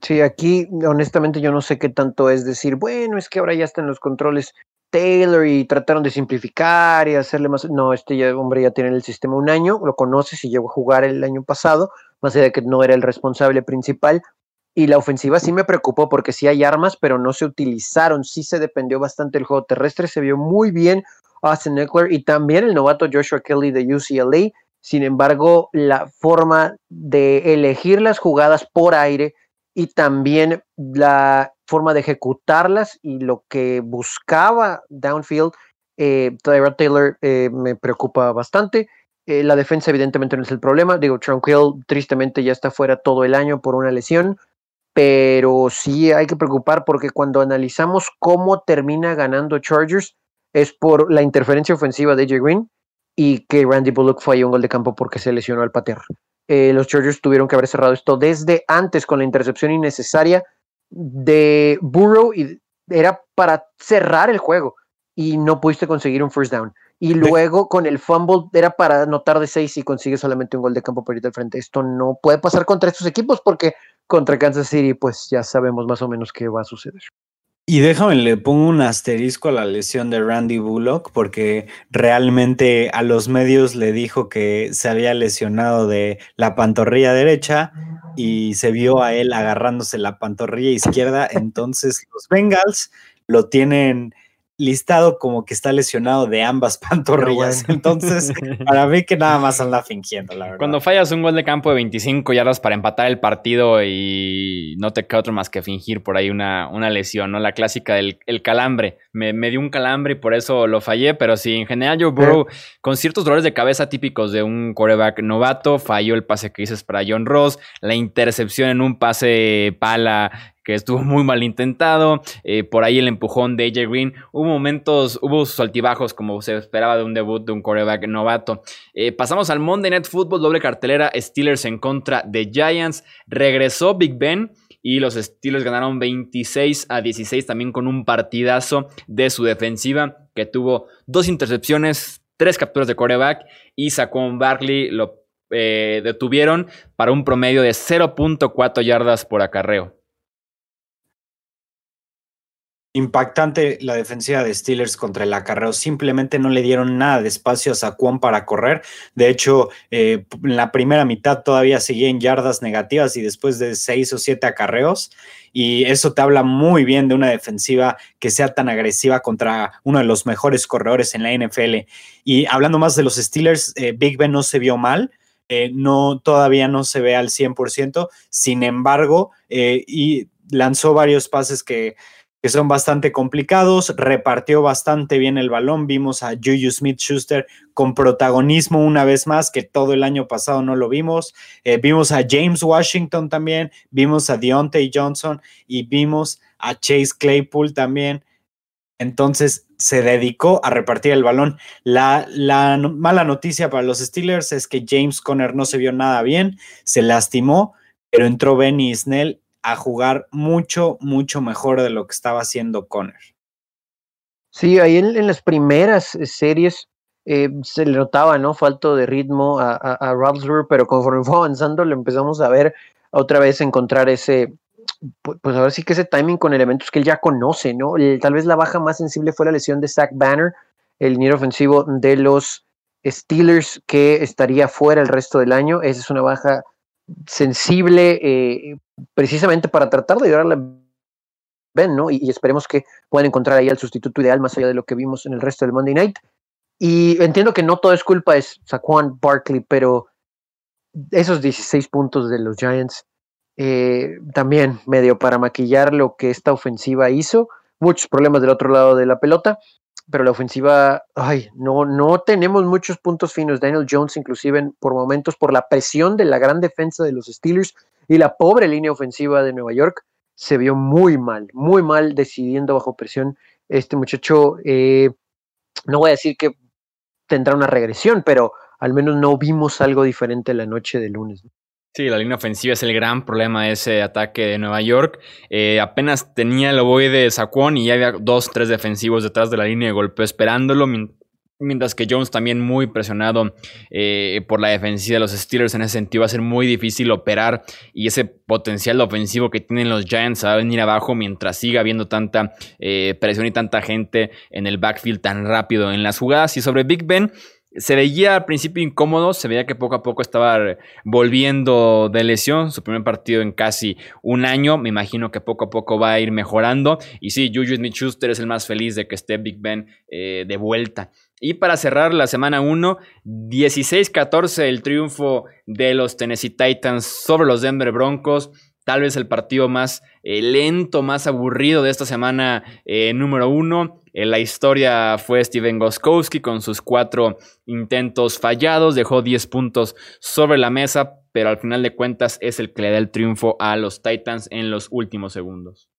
Sí, aquí honestamente yo no sé qué tanto es decir, bueno, es que ahora ya están los controles Taylor y trataron de simplificar y hacerle más. No, este ya, hombre ya tiene el sistema un año, lo conoces y llegó a jugar el año pasado más allá de que no era el responsable principal. Y la ofensiva sí me preocupó porque sí hay armas, pero no se utilizaron, sí se dependió bastante del juego terrestre, se vio muy bien Austin Eckler y también el novato Joshua Kelly de UCLA. Sin embargo, la forma de elegir las jugadas por aire y también la forma de ejecutarlas y lo que buscaba downfield, eh, Taylor eh, me preocupa bastante. Eh, la defensa evidentemente no es el problema. Digo, Tranquil tristemente ya está fuera todo el año por una lesión, pero sí hay que preocupar porque cuando analizamos cómo termina ganando Chargers es por la interferencia ofensiva de AJ Green y que Randy Bullock falló un gol de campo porque se lesionó al patear. Eh, los Chargers tuvieron que haber cerrado esto desde antes con la intercepción innecesaria de Burrow y era para cerrar el juego y no pudiste conseguir un first down. Y luego con el fumble era para anotar de seis y consigue solamente un gol de campo por ir al frente. Esto no puede pasar contra estos equipos porque contra Kansas City pues ya sabemos más o menos qué va a suceder. Y déjame, le pongo un asterisco a la lesión de Randy Bullock porque realmente a los medios le dijo que se había lesionado de la pantorrilla derecha y se vio a él agarrándose la pantorrilla izquierda. Entonces los Bengals lo tienen listado como que está lesionado de ambas [LAUGHS] pantorrillas. Entonces, para mí que nada más anda fingiendo, la verdad. Cuando fallas un gol de campo de 25 yardas para empatar el partido y no te queda otro más que fingir por ahí una, una lesión, ¿no? La clásica del el calambre. Me, dio un calambre y por eso lo fallé, pero sí, en general Joe Burrow, con ciertos dolores de cabeza típicos de un quarterback novato, falló el pase que dices para John Ross, la intercepción en un pase pala que estuvo muy mal intentado. Eh, por ahí el empujón de AJ Green. Hubo momentos, hubo sus altibajos como se esperaba de un debut de un quarterback novato. Eh, pasamos al Monday Night Football, doble cartelera, Steelers en contra de Giants. Regresó Big Ben. Y los Steelers ganaron 26 a 16 también con un partidazo de su defensiva que tuvo dos intercepciones, tres capturas de quarterback y sacó un Barkley lo eh, detuvieron para un promedio de 0.4 yardas por acarreo. Impactante la defensiva de Steelers contra el acarreo. Simplemente no le dieron nada de espacio a Saquon para correr. De hecho, eh, en la primera mitad todavía seguía en yardas negativas y después de seis o siete acarreos. Y eso te habla muy bien de una defensiva que sea tan agresiva contra uno de los mejores corredores en la NFL. Y hablando más de los Steelers, eh, Big Ben no se vio mal. Eh, no, todavía no se ve al 100%. Sin embargo, y lanzó varios pases que que son bastante complicados, repartió bastante bien el balón, vimos a Juju Smith Schuster con protagonismo una vez más, que todo el año pasado no lo vimos, eh, vimos a James Washington también, vimos a Deontay Johnson y vimos a Chase Claypool también. Entonces se dedicó a repartir el balón. La, la mala noticia para los Steelers es que James Conner no se vio nada bien, se lastimó, pero entró Benny Snell a jugar mucho, mucho mejor de lo que estaba haciendo Conner. Sí, ahí en, las primeras series eh, se le notaba, ¿no? Falto de ritmo a, a, pero conforme [LAUGHS] fue avanzando le empezamos a ver otra vez encontrar ese, pues, pues ahora sí que ese timing con elementos que él ya conoce, ¿no? tal vez la baja más sensible fue la lesión de Zach Banner, el liniero ofensivo de los Steelers, que estaría fuera el resto del año. Esa es una baja sensible eh, precisamente para tratar de ayudarle a Ben, ¿no? Y, esperemos que puedan encontrar ahí al sustituto ideal más allá de lo que vimos en el resto del Monday Night. Y entiendo que no todo es culpa de Saquon Barkley, pero esos 16 puntos de los Giants eh, también medio para maquillar lo que esta ofensiva hizo. Muchos problemas del otro lado de la pelota pero la ofensiva, ay, no, no tenemos muchos puntos finos. Daniel Jones, inclusive por momentos, por la presión de la gran defensa de los Steelers y la pobre línea ofensiva de Nueva York, se vio muy mal, muy mal decidiendo bajo presión. Este muchacho, eh, no voy a decir que tendrá una regresión, pero al menos no vimos algo diferente la noche de lunes. Sí, la línea ofensiva es el gran problema de ese ataque de Nueva York. Eh, apenas tenía el ovoide de Saquon y ya había dos, tres defensivos detrás de la línea de golpeo esperándolo. Mientras que Jones también muy presionado eh, por la defensiva de los Steelers en ese sentido va a ser muy difícil operar y ese potencial ofensivo que tienen los Giants va a venir abajo mientras siga habiendo tanta eh, presión y tanta gente en el backfield tan rápido en las jugadas. Y sobre Big Ben, se veía al principio incómodo, se veía que poco a poco estaba volviendo de lesión, su primer partido en casi un año, me imagino que poco a poco va a ir mejorando. Y sí, Juju Smith-Schuster es el más feliz de que esté Big Ben eh, de vuelta. Y para cerrar la semana 1, 16-14 el triunfo de los Tennessee Titans sobre los Denver Broncos tal vez el partido más eh, lento, más aburrido de esta semana eh, número uno. En la historia fue Steven Goskowski con sus cuatro intentos fallados, dejó 10 puntos sobre la mesa, pero al final de cuentas es el que le da el triunfo a los Titans en los últimos segundos.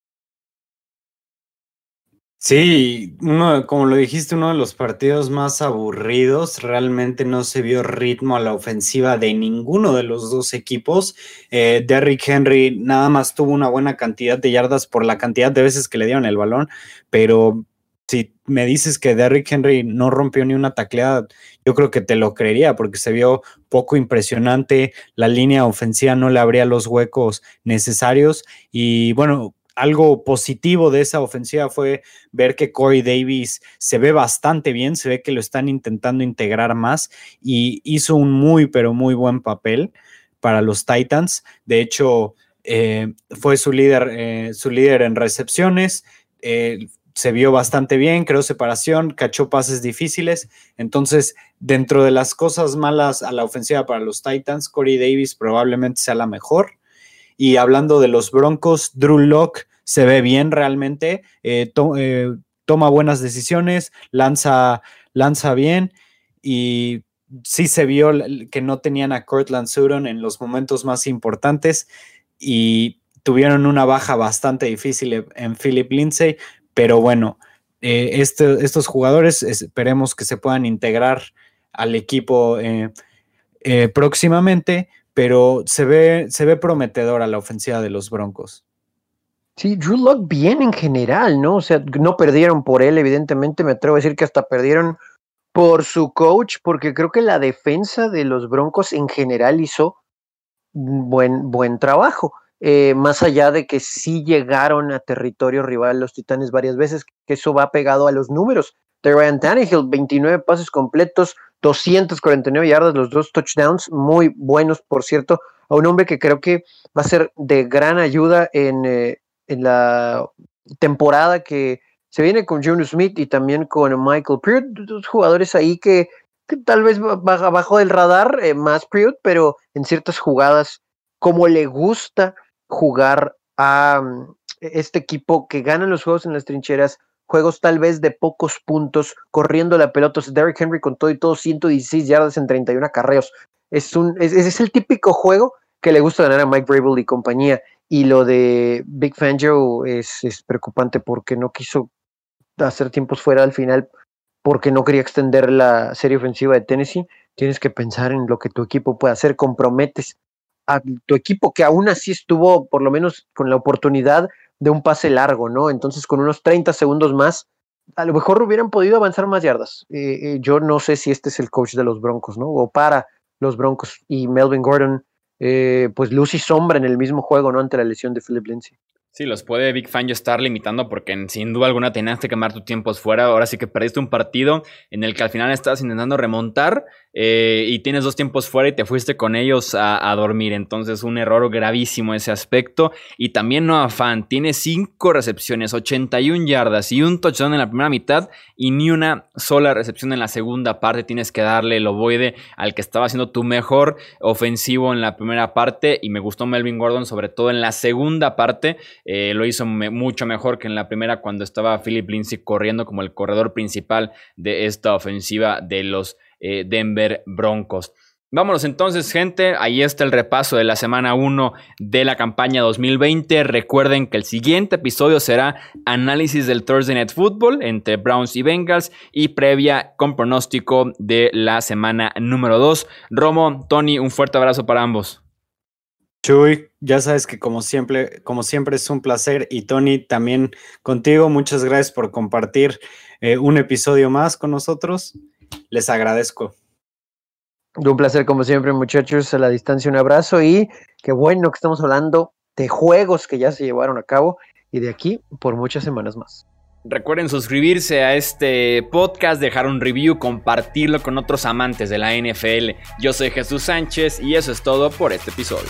Sí, uno, como lo dijiste, uno de los partidos más aburridos. Realmente no se vio ritmo a la ofensiva de ninguno de los dos equipos. Eh, Derrick Henry nada más tuvo una buena cantidad de yardas por la cantidad de veces que le dieron el balón, pero si me dices que Derrick Henry no rompió ni una tacleada, yo creo que te lo creería porque se vio poco impresionante. La línea ofensiva no le abría los huecos necesarios y bueno algo positivo de esa ofensiva fue ver que Corey Davis se ve bastante bien, se ve que lo están intentando integrar más y hizo un muy, pero muy buen papel para los Titans. De hecho, eh, fue su líder, eh, su líder en recepciones. Eh, se vio bastante bien, creó separación, cachó pases difíciles. Entonces, dentro de las cosas malas a la ofensiva para los Titans, Corey Davis probablemente sea la mejor. Y hablando de los Broncos, Drew Locke se ve bien realmente, eh, eh, toma buenas decisiones, lanza, lanza bien y sí se vio que no tenían a Cortland Sutton en los momentos más importantes y tuvieron una baja bastante difícil en Philip Lindsay, pero bueno, eh, este, estos jugadores esperemos que se puedan integrar al equipo próximamente pero se ve, se ve prometedora la ofensiva de los Broncos. Sí, Drew Lock bien en general, ¿no? O sea, no perdieron por él, evidentemente, me atrevo a decir que hasta perdieron por su coach, porque creo que la defensa de los Broncos en general hizo buen, buen trabajo. Eh, más allá de que sí llegaron a territorio rival los Titanes varias veces, que eso va pegado a los números Ryan Tannehill, 29 pases completos, 249 yardas, los dos touchdowns, muy buenos, por cierto, a un hombre que creo que va a ser de gran ayuda en, eh, la temporada que se viene con Jonas Smith y también con Michael Pruitt, dos jugadores ahí que, tal vez abajo del radar, eh, más Pruitt, pero en ciertas jugadas, como le gusta jugar a mm, este equipo que gana los juegos en las trincheras, juegos tal vez de pocos puntos, corriendo la pelota. Derrick Henry con todo y todo, 116 yardas en 31 carreos. Es, un, es, el típico juego que le gusta ganar a Mike Vrabel y compañía. Y lo de Big Fangio es, es preocupante porque no quiso hacer tiempos fuera al final porque no quería extender la serie ofensiva de Tennessee. Tienes que pensar en lo que tu equipo puede hacer. Comprometes a tu equipo que aún así estuvo por lo menos con la oportunidad de un pase largo, ¿no? Entonces con unos 30 segundos más, a lo mejor hubieran podido avanzar más yardas. Eh, eh, yo no sé si este es el coach de los Broncos, ¿no? O para los Broncos. Y Melvin Gordon, eh, pues luz y sombra en el mismo juego, ¿no? Ante la lesión de Philip Lindsay. Sí, los puede Big Fan yo estar limitando porque sin duda alguna tenías que quemar tu tiempo fuera. Ahora sí que perdiste un partido en el que al final estabas intentando remontar eh, y tienes dos tiempos fuera y te fuiste con ellos a, dormir. Entonces, un error gravísimo ese aspecto. Y también no afán, tiene cinco recepciones, 81 yardas y un touchdown en la primera mitad y ni una sola recepción en la segunda parte. Tienes que darle el ovoide al que estaba haciendo tu mejor ofensivo en la primera parte. Y me gustó Melvin Gordon, sobre todo en la segunda parte. Eh, lo hizo mucho mejor que en la primera cuando estaba Philip Lindsay corriendo como el corredor principal de esta ofensiva de los eh, Denver Broncos. Vámonos entonces, gente. Ahí está el repaso de la semana 1 de la campaña 2020. Recuerden que el siguiente episodio será análisis del Thursday Night Football entre Browns y Bengals y previa con pronóstico de la semana número 2. Romo, Tony, un fuerte abrazo para ambos. Chuy, ya sabes que como siempre, como siempre es un placer y Tony también contigo. Muchas gracias por compartir eh, un episodio más con nosotros. Les agradezco. Un placer como siempre, muchachos, a la distancia un abrazo y qué bueno que estamos hablando de juegos que ya se llevaron a cabo y de aquí por muchas semanas más. Recuerden suscribirse a este podcast, dejar un review, compartirlo con otros amantes de la NFL. Yo soy Jesús Sánchez y eso es todo por este episodio.